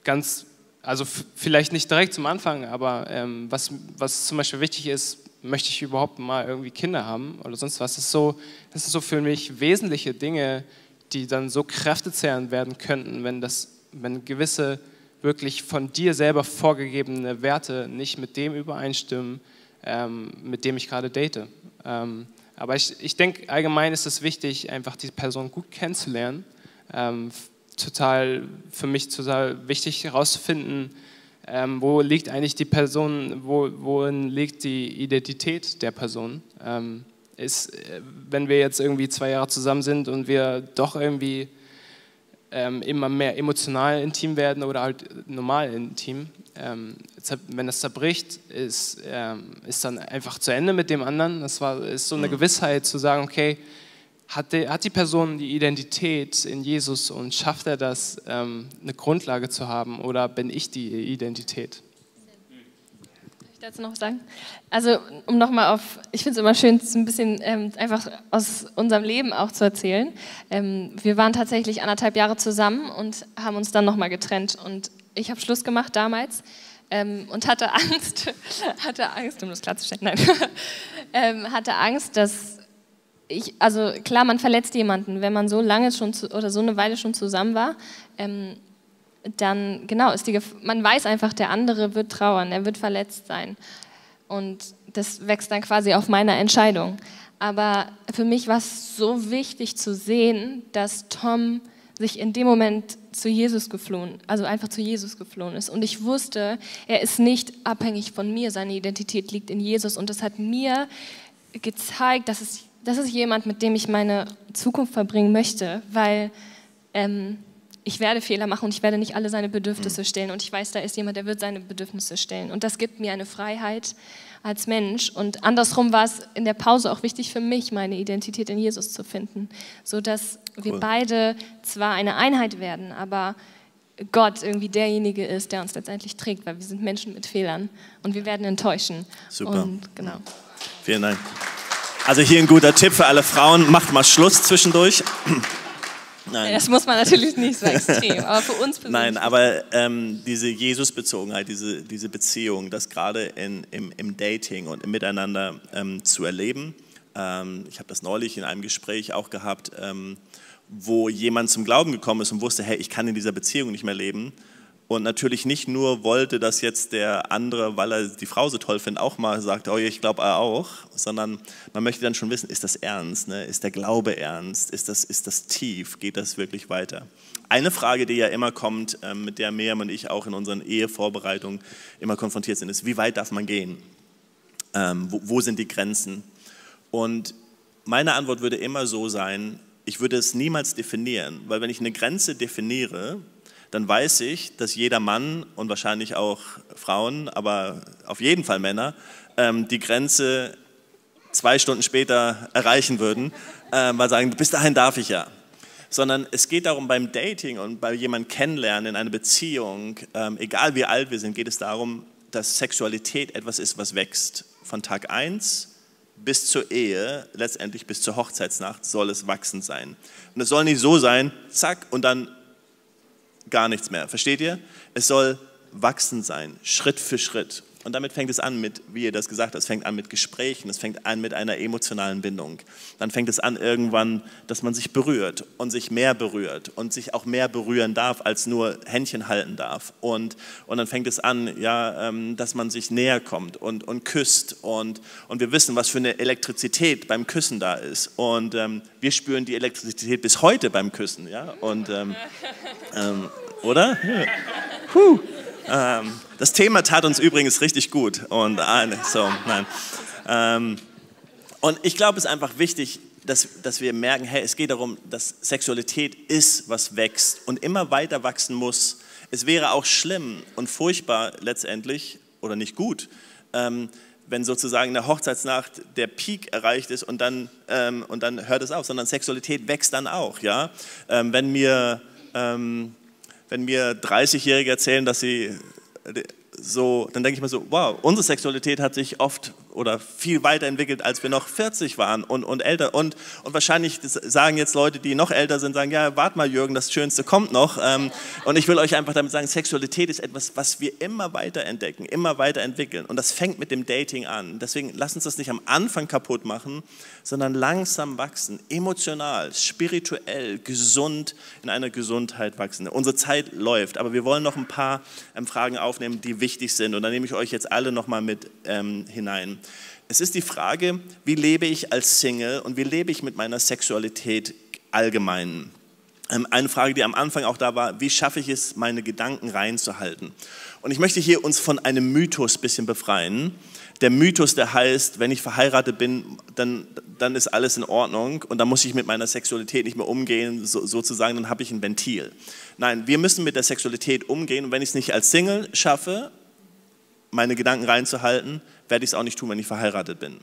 ganz also vielleicht nicht direkt zum Anfang, aber ähm, was, was zum Beispiel wichtig ist, möchte ich überhaupt mal irgendwie Kinder haben oder sonst was. Das, ist so, das sind so für mich wesentliche Dinge, die dann so kräftezehrend werden könnten, wenn, das, wenn gewisse wirklich von dir selber vorgegebene Werte nicht mit dem übereinstimmen, ähm, mit dem ich gerade date. Ähm, aber ich, ich denke, allgemein ist es wichtig, einfach die Person gut kennenzulernen, ähm, total für mich total wichtig herauszufinden, ähm, wo liegt eigentlich die Person, wo, worin liegt die Identität der Person. Ähm, ist, äh, wenn wir jetzt irgendwie zwei Jahre zusammen sind und wir doch irgendwie ähm, immer mehr emotional intim werden oder halt normal intim, ähm, wenn das zerbricht, ist, ähm, ist dann einfach zu Ende mit dem anderen. Das war, ist so eine mhm. Gewissheit zu sagen, okay, hat die, hat die Person die Identität in Jesus und schafft er das, ähm, eine Grundlage zu haben oder bin ich die Identität? dazu noch sagen? Also, um nochmal auf, ich finde es immer schön, ein bisschen ähm, einfach aus unserem Leben auch zu erzählen. Ähm, wir waren tatsächlich anderthalb Jahre zusammen und haben uns dann nochmal getrennt. Und ich habe Schluss gemacht damals ähm, und hatte Angst, *laughs* hatte Angst, um das klarzustellen, nein, *laughs* ähm, hatte Angst, dass ich, also klar, man verletzt jemanden, wenn man so lange schon zu, oder so eine Weile schon zusammen war. Ähm, dann genau ist die man weiß einfach, der andere wird trauern, er wird verletzt sein. Und das wächst dann quasi auf meiner Entscheidung. Aber für mich war es so wichtig zu sehen, dass Tom sich in dem Moment zu Jesus geflohen, also einfach zu Jesus geflohen ist. Und ich wusste, er ist nicht abhängig von mir, seine Identität liegt in Jesus. Und das hat mir gezeigt, dass es, das ist jemand, mit dem ich meine Zukunft verbringen möchte, weil ähm, ich werde Fehler machen und ich werde nicht alle seine Bedürfnisse stellen. Und ich weiß, da ist jemand, der wird seine Bedürfnisse stellen. Und das gibt mir eine Freiheit als Mensch. Und andersrum war es in der Pause auch wichtig für mich, meine Identität in Jesus zu finden, sodass cool. wir beide zwar eine Einheit werden, aber Gott irgendwie derjenige ist, der uns letztendlich trägt, weil wir sind Menschen mit Fehlern und wir werden enttäuschen. Super. Und, genau. Vielen Dank. Also hier ein guter Tipp für alle Frauen, macht mal Schluss zwischendurch. *clears throat* Nein. Das muss man natürlich nicht so extrem, aber für uns persönlich. Nein, aber ähm, diese Jesus-Bezogenheit, diese, diese Beziehung, das gerade in, im, im Dating und im Miteinander ähm, zu erleben. Ähm, ich habe das neulich in einem Gespräch auch gehabt, ähm, wo jemand zum Glauben gekommen ist und wusste, hey, ich kann in dieser Beziehung nicht mehr leben und natürlich nicht nur wollte, dass jetzt der andere, weil er die Frau so toll findet, auch mal sagt, oh, ich glaube er auch, sondern man möchte dann schon wissen, ist das ernst? Ne? Ist der Glaube ernst? Ist das, ist das tief? Geht das wirklich weiter? Eine Frage, die ja immer kommt, ähm, mit der Miriam und ich auch in unseren Ehevorbereitungen immer konfrontiert sind, ist, wie weit darf man gehen? Ähm, wo, wo sind die Grenzen? Und meine Antwort würde immer so sein, ich würde es niemals definieren, weil wenn ich eine Grenze definiere, dann weiß ich, dass jeder Mann und wahrscheinlich auch Frauen, aber auf jeden Fall Männer, ähm, die Grenze zwei Stunden später erreichen würden, äh, weil sagen, bis dahin darf ich ja. Sondern es geht darum, beim Dating und bei jemandem kennenlernen, in einer Beziehung, ähm, egal wie alt wir sind, geht es darum, dass Sexualität etwas ist, was wächst. Von Tag 1 bis zur Ehe, letztendlich bis zur Hochzeitsnacht, soll es wachsend sein. Und es soll nicht so sein, zack, und dann gar nichts mehr. Versteht ihr? Es soll wachsen sein, Schritt für Schritt. Und damit fängt es an mit, wie ihr das gesagt habt, es fängt an mit Gesprächen, es fängt an mit einer emotionalen Bindung. Dann fängt es an irgendwann, dass man sich berührt und sich mehr berührt und sich auch mehr berühren darf, als nur Händchen halten darf. Und, und dann fängt es an, ja, ähm, dass man sich näher kommt und, und küsst. Und, und wir wissen, was für eine Elektrizität beim Küssen da ist. Und ähm, wir spüren die Elektrizität bis heute beim Küssen. Ja? Und, ähm, ähm oder? Ja. Puh. Ähm, das Thema tat uns übrigens richtig gut. Und so, nein. Ähm, und ich glaube, es ist einfach wichtig, dass, dass wir merken, hey, es geht darum, dass Sexualität ist, was wächst und immer weiter wachsen muss. Es wäre auch schlimm und furchtbar letztendlich oder nicht gut, ähm, wenn sozusagen in der Hochzeitsnacht der Peak erreicht ist und dann, ähm, und dann hört es auf, sondern Sexualität wächst dann auch. Ja? Ähm, wenn mir ähm, wenn mir 30-Jährige erzählen, dass sie so, dann denke ich mir so, wow, unsere Sexualität hat sich oft oder viel weiterentwickelt, als wir noch 40 waren und, und älter. Und, und wahrscheinlich sagen jetzt Leute, die noch älter sind, sagen, ja, warte mal Jürgen, das Schönste kommt noch. Ähm, und ich will euch einfach damit sagen, Sexualität ist etwas, was wir immer weiter entdecken, immer weiter entwickeln. Und das fängt mit dem Dating an. Deswegen lasst uns das nicht am Anfang kaputt machen, sondern langsam wachsen, emotional, spirituell, gesund, in einer Gesundheit wachsen. Unsere Zeit läuft, aber wir wollen noch ein paar ähm, Fragen aufnehmen, die wichtig sind. Und da nehme ich euch jetzt alle nochmal mit ähm, hinein. Es ist die Frage, wie lebe ich als Single und wie lebe ich mit meiner Sexualität allgemein? Ähm, eine Frage, die am Anfang auch da war, wie schaffe ich es, meine Gedanken reinzuhalten? Und ich möchte hier uns von einem Mythos ein bisschen befreien. Der Mythos, der heißt, wenn ich verheiratet bin, dann, dann ist alles in Ordnung und dann muss ich mit meiner Sexualität nicht mehr umgehen, so, sozusagen, dann habe ich ein Ventil. Nein, wir müssen mit der Sexualität umgehen und wenn ich es nicht als Single schaffe, meine Gedanken reinzuhalten, werde ich es auch nicht tun, wenn ich verheiratet bin.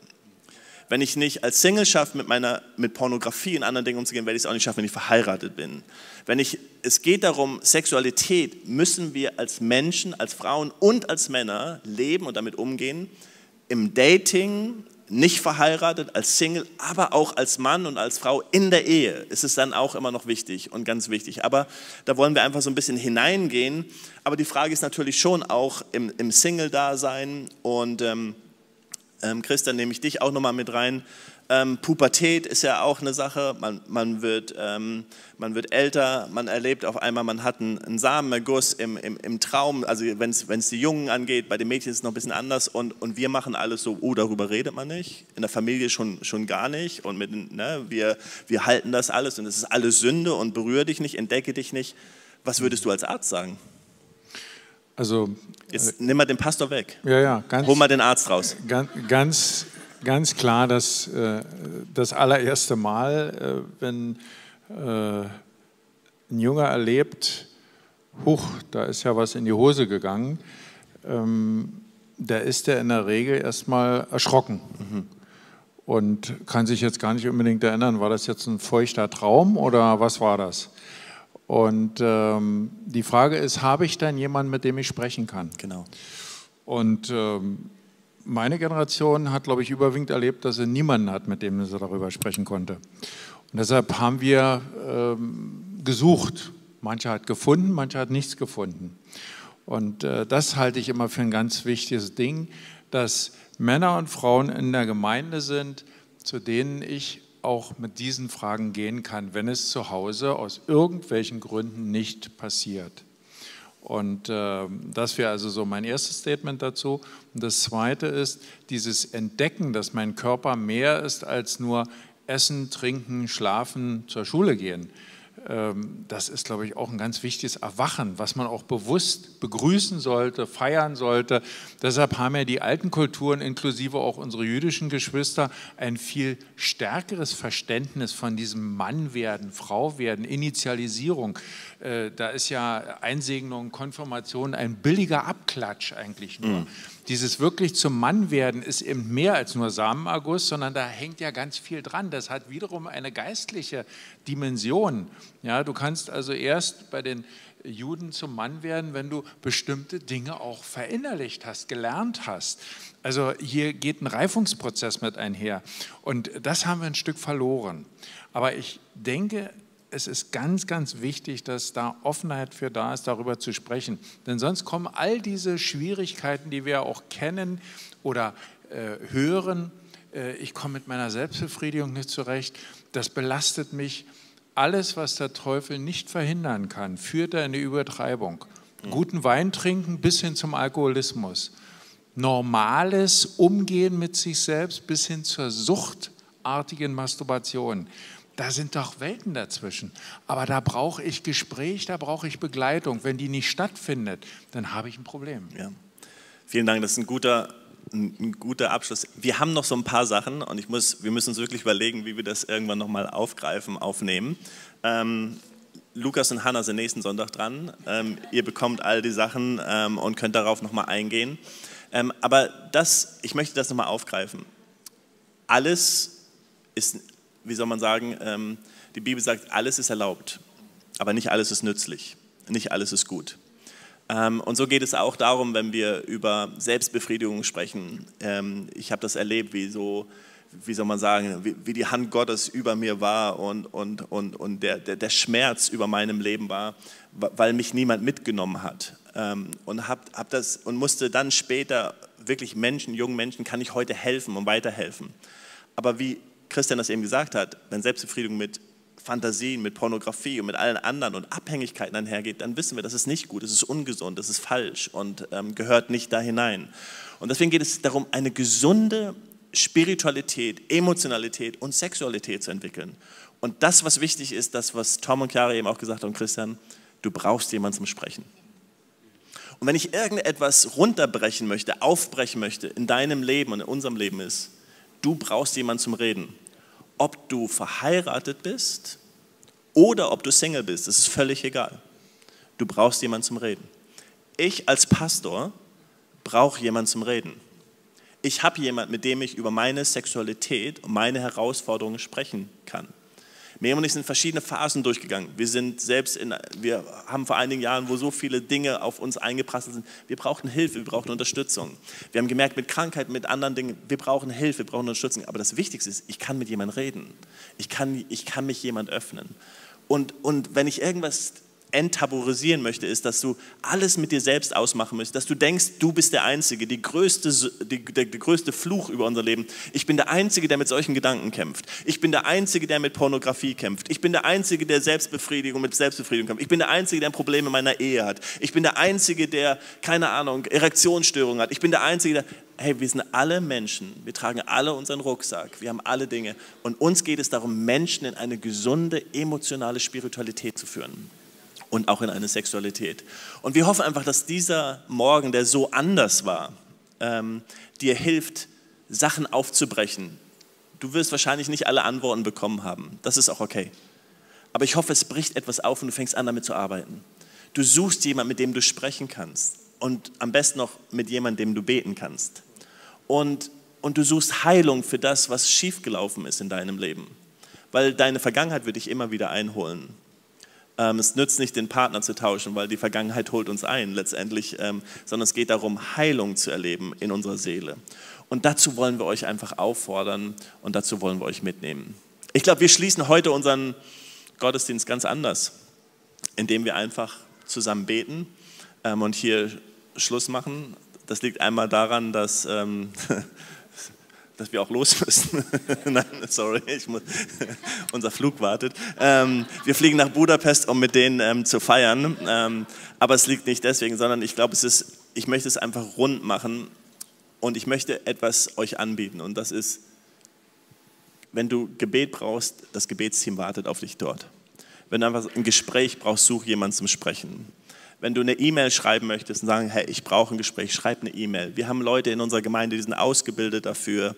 Wenn ich nicht als Single schaffe, mit, meiner, mit Pornografie und anderen Dingen umzugehen, werde ich es auch nicht schaffen, wenn ich verheiratet bin. Wenn ich, es geht darum, Sexualität müssen wir als Menschen, als Frauen und als Männer leben und damit umgehen. Im Dating, nicht verheiratet, als Single, aber auch als Mann und als Frau in der Ehe ist es dann auch immer noch wichtig und ganz wichtig. Aber da wollen wir einfach so ein bisschen hineingehen. Aber die Frage ist natürlich schon auch im, im Single-Dasein und ähm, ähm, Christian, nehme ich dich auch nochmal mit rein. Ähm, Pubertät ist ja auch eine Sache, man, man, wird, ähm, man wird älter, man erlebt auf einmal, man hat einen, einen Samenerguss im, im, im Traum, also wenn es die Jungen angeht, bei den Mädchen ist es noch ein bisschen anders und, und wir machen alles so, oh, darüber redet man nicht, in der Familie schon, schon gar nicht und mit, ne, wir, wir halten das alles und es ist alles Sünde und berühre dich nicht, entdecke dich nicht. Was würdest du als Arzt sagen? Also, Jetzt äh, nimm mal den Pastor weg. Ja, ja, ganz, Hol mal den Arzt raus. Ganz, ganz, ganz klar, dass äh, das allererste Mal, äh, wenn äh, ein Junge erlebt, huch, da ist ja was in die Hose gegangen, ähm, da ist er in der Regel erstmal erschrocken. Mhm. Und kann sich jetzt gar nicht unbedingt erinnern, war das jetzt ein feuchter Traum oder was war das? Und ähm, die Frage ist, habe ich dann jemanden, mit dem ich sprechen kann? Genau. Und ähm, meine Generation hat, glaube ich, überwiegend erlebt, dass sie niemanden hat, mit dem sie darüber sprechen konnte. Und deshalb haben wir ähm, gesucht. Manche hat gefunden, manche hat nichts gefunden. Und äh, das halte ich immer für ein ganz wichtiges Ding, dass Männer und Frauen in der Gemeinde sind, zu denen ich auch mit diesen Fragen gehen kann, wenn es zu Hause aus irgendwelchen Gründen nicht passiert. Und äh, das wäre also so mein erstes Statement dazu. Und das zweite ist dieses Entdecken, dass mein Körper mehr ist als nur Essen, Trinken, Schlafen, zur Schule gehen. Ähm, das ist, glaube ich, auch ein ganz wichtiges Erwachen, was man auch bewusst begrüßen sollte, feiern sollte. Deshalb haben ja die alten Kulturen, inklusive auch unsere jüdischen Geschwister, ein viel stärkeres Verständnis von diesem Mannwerden, Frauwerden, Initialisierung. Äh, da ist ja Einsegnung, Konfirmation ein billiger Abklatsch eigentlich nur. Mhm dieses wirklich zum Mann werden ist eben mehr als nur Samenerguss, sondern da hängt ja ganz viel dran. Das hat wiederum eine geistliche Dimension. Ja, du kannst also erst bei den Juden zum Mann werden, wenn du bestimmte Dinge auch verinnerlicht hast, gelernt hast. Also hier geht ein Reifungsprozess mit einher. Und das haben wir ein Stück verloren. Aber ich denke, es ist ganz, ganz wichtig, dass da Offenheit für da ist, darüber zu sprechen. Denn sonst kommen all diese Schwierigkeiten, die wir auch kennen oder äh, hören. Äh, ich komme mit meiner Selbstbefriedigung nicht zurecht. Das belastet mich. Alles, was der Teufel nicht verhindern kann, führt er in die Übertreibung. Guten Wein trinken bis hin zum Alkoholismus. Normales Umgehen mit sich selbst bis hin zur suchtartigen Masturbation da sind doch Welten dazwischen. Aber da brauche ich Gespräch, da brauche ich Begleitung. Wenn die nicht stattfindet, dann habe ich ein Problem. Ja. Vielen Dank, das ist ein guter, ein guter Abschluss. Wir haben noch so ein paar Sachen und ich muss, wir müssen uns wirklich überlegen, wie wir das irgendwann nochmal aufgreifen, aufnehmen. Ähm, Lukas und Hannah sind nächsten Sonntag dran. Ähm, ihr bekommt all die Sachen ähm, und könnt darauf nochmal eingehen. Ähm, aber das, ich möchte das nochmal aufgreifen. Alles ist wie soll man sagen, ähm, die Bibel sagt, alles ist erlaubt, aber nicht alles ist nützlich, nicht alles ist gut. Ähm, und so geht es auch darum, wenn wir über Selbstbefriedigung sprechen. Ähm, ich habe das erlebt, wie so, wie soll man sagen, wie, wie, die Hand Gottes über mir war und, und, und, und der, der, der Schmerz über meinem Leben war, weil mich niemand mitgenommen hat. Ähm, und, hab, hab das, und musste dann später wirklich Menschen, jungen Menschen, kann ich heute helfen und weiterhelfen. Aber wie Christian das eben gesagt hat, wenn Selbstbefriedigung mit Fantasien, mit Pornografie und mit allen anderen und Abhängigkeiten einhergeht, dann wissen wir, das ist nicht gut, das ist ungesund, das ist falsch und ähm, gehört nicht da hinein. Und deswegen geht es darum, eine gesunde Spiritualität, Emotionalität und Sexualität zu entwickeln. Und das, was wichtig ist, das, was Tom und Chiara eben auch gesagt haben, Christian, du brauchst jemanden zum Sprechen. Und wenn ich irgendetwas runterbrechen möchte, aufbrechen möchte in deinem Leben und in unserem Leben ist, du brauchst jemanden zum Reden. Ob du verheiratet bist oder ob du Single bist, das ist völlig egal. Du brauchst jemanden zum Reden. Ich als Pastor brauche jemanden zum Reden. Ich habe jemanden, mit dem ich über meine Sexualität und meine Herausforderungen sprechen kann. Miriam und ich sind verschiedene Phasen durchgegangen. Wir sind selbst in, wir haben vor einigen Jahren, wo so viele Dinge auf uns eingeprasselt sind, wir brauchen Hilfe, wir brauchen Unterstützung. Wir haben gemerkt, mit Krankheit, mit anderen Dingen, wir brauchen Hilfe, wir brauchen Unterstützung. Aber das Wichtigste ist, ich kann mit jemandem reden. Ich kann, ich kann mich jemand öffnen. Und, und wenn ich irgendwas enttabuisieren möchte, ist, dass du alles mit dir selbst ausmachen möchtest, dass du denkst, du bist der Einzige, die größte, die, der, der größte Fluch über unser Leben. Ich bin der Einzige, der mit solchen Gedanken kämpft. Ich bin der Einzige, der mit Pornografie kämpft. Ich bin der Einzige, der Selbstbefriedigung mit Selbstbefriedigung kämpft. Ich bin der Einzige, der ein Problem in meiner Ehe hat. Ich bin der Einzige, der, keine Ahnung, Erektionsstörungen hat. Ich bin der Einzige, der, hey, wir sind alle Menschen, wir tragen alle unseren Rucksack, wir haben alle Dinge. Und uns geht es darum, Menschen in eine gesunde, emotionale Spiritualität zu führen und auch in eine Sexualität. Und wir hoffen einfach, dass dieser Morgen, der so anders war, ähm, dir hilft, Sachen aufzubrechen. Du wirst wahrscheinlich nicht alle Antworten bekommen haben. Das ist auch okay. Aber ich hoffe, es bricht etwas auf und du fängst an, damit zu arbeiten. Du suchst jemanden, mit dem du sprechen kannst. Und am besten noch mit jemandem, dem du beten kannst. Und, und du suchst Heilung für das, was schiefgelaufen ist in deinem Leben. Weil deine Vergangenheit wird dich immer wieder einholen. Ähm, es nützt nicht, den Partner zu tauschen, weil die Vergangenheit holt uns ein letztendlich, ähm, sondern es geht darum, Heilung zu erleben in unserer Seele. Und dazu wollen wir euch einfach auffordern und dazu wollen wir euch mitnehmen. Ich glaube, wir schließen heute unseren Gottesdienst ganz anders, indem wir einfach zusammen beten ähm, und hier Schluss machen. Das liegt einmal daran, dass *laughs* dass wir auch los müssen. *laughs* Nein, sorry, muss, *laughs* unser Flug wartet. Ähm, wir fliegen nach Budapest, um mit denen ähm, zu feiern. Ähm, aber es liegt nicht deswegen, sondern ich glaube, ich möchte es einfach rund machen und ich möchte etwas euch anbieten. Und das ist, wenn du Gebet brauchst, das Gebetsteam wartet auf dich dort. Wenn du einfach ein Gespräch brauchst, such jemanden zum Sprechen wenn du eine E-Mail schreiben möchtest und sagen, hey, ich brauche ein Gespräch, schreib eine E-Mail. Wir haben Leute in unserer Gemeinde, die sind ausgebildet dafür.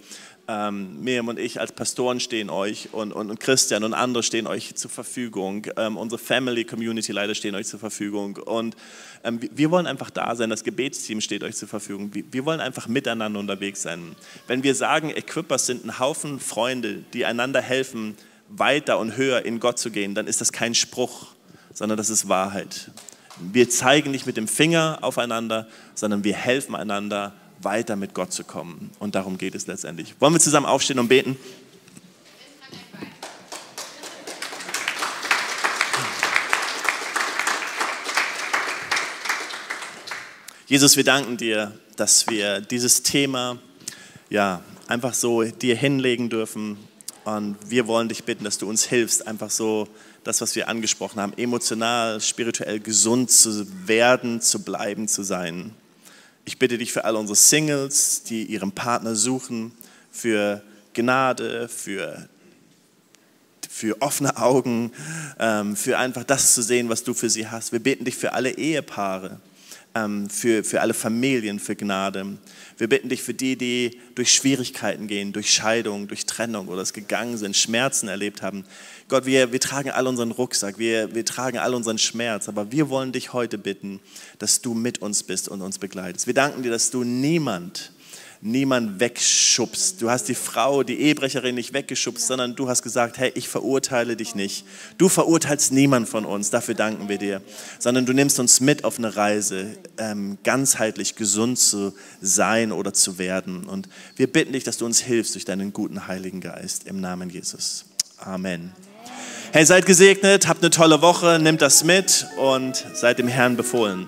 Ähm, Miriam und ich als Pastoren stehen euch und, und, und Christian und andere stehen euch zur Verfügung. Ähm, unsere Family Community Leiter stehen euch zur Verfügung. Und ähm, wir wollen einfach da sein, das Gebetsteam steht euch zur Verfügung. Wir, wir wollen einfach miteinander unterwegs sein. Wenn wir sagen, Equippers sind ein Haufen Freunde, die einander helfen, weiter und höher in Gott zu gehen, dann ist das kein Spruch, sondern das ist Wahrheit. Wir zeigen nicht mit dem Finger aufeinander, sondern wir helfen einander, weiter mit Gott zu kommen. Und darum geht es letztendlich. Wollen wir zusammen aufstehen und beten? Jesus, wir danken dir, dass wir dieses Thema ja einfach so dir hinlegen dürfen. Und wir wollen dich bitten, dass du uns hilfst, einfach so das, was wir angesprochen haben, emotional, spirituell gesund zu werden, zu bleiben, zu sein. Ich bitte dich für alle unsere Singles, die ihren Partner suchen, für Gnade, für, für offene Augen, ähm, für einfach das zu sehen, was du für sie hast. Wir beten dich für alle Ehepaare, ähm, für, für alle Familien, für Gnade. Wir bitten dich für die, die durch Schwierigkeiten gehen, durch Scheidung, durch Trennung oder es gegangen sind, Schmerzen erlebt haben. Gott, wir, wir tragen all unseren Rucksack, wir, wir tragen all unseren Schmerz, aber wir wollen dich heute bitten, dass du mit uns bist und uns begleitest. Wir danken dir, dass du niemand niemand wegschubst. Du hast die Frau, die Ehebrecherin nicht weggeschubst, sondern du hast gesagt, hey, ich verurteile dich nicht. Du verurteilst niemand von uns, dafür danken wir dir, sondern du nimmst uns mit auf eine Reise, ähm, ganzheitlich gesund zu sein oder zu werden. Und wir bitten dich, dass du uns hilfst durch deinen guten Heiligen Geist im Namen Jesus. Amen. Hey, seid gesegnet, habt eine tolle Woche, nehmt das mit und seid dem Herrn befohlen.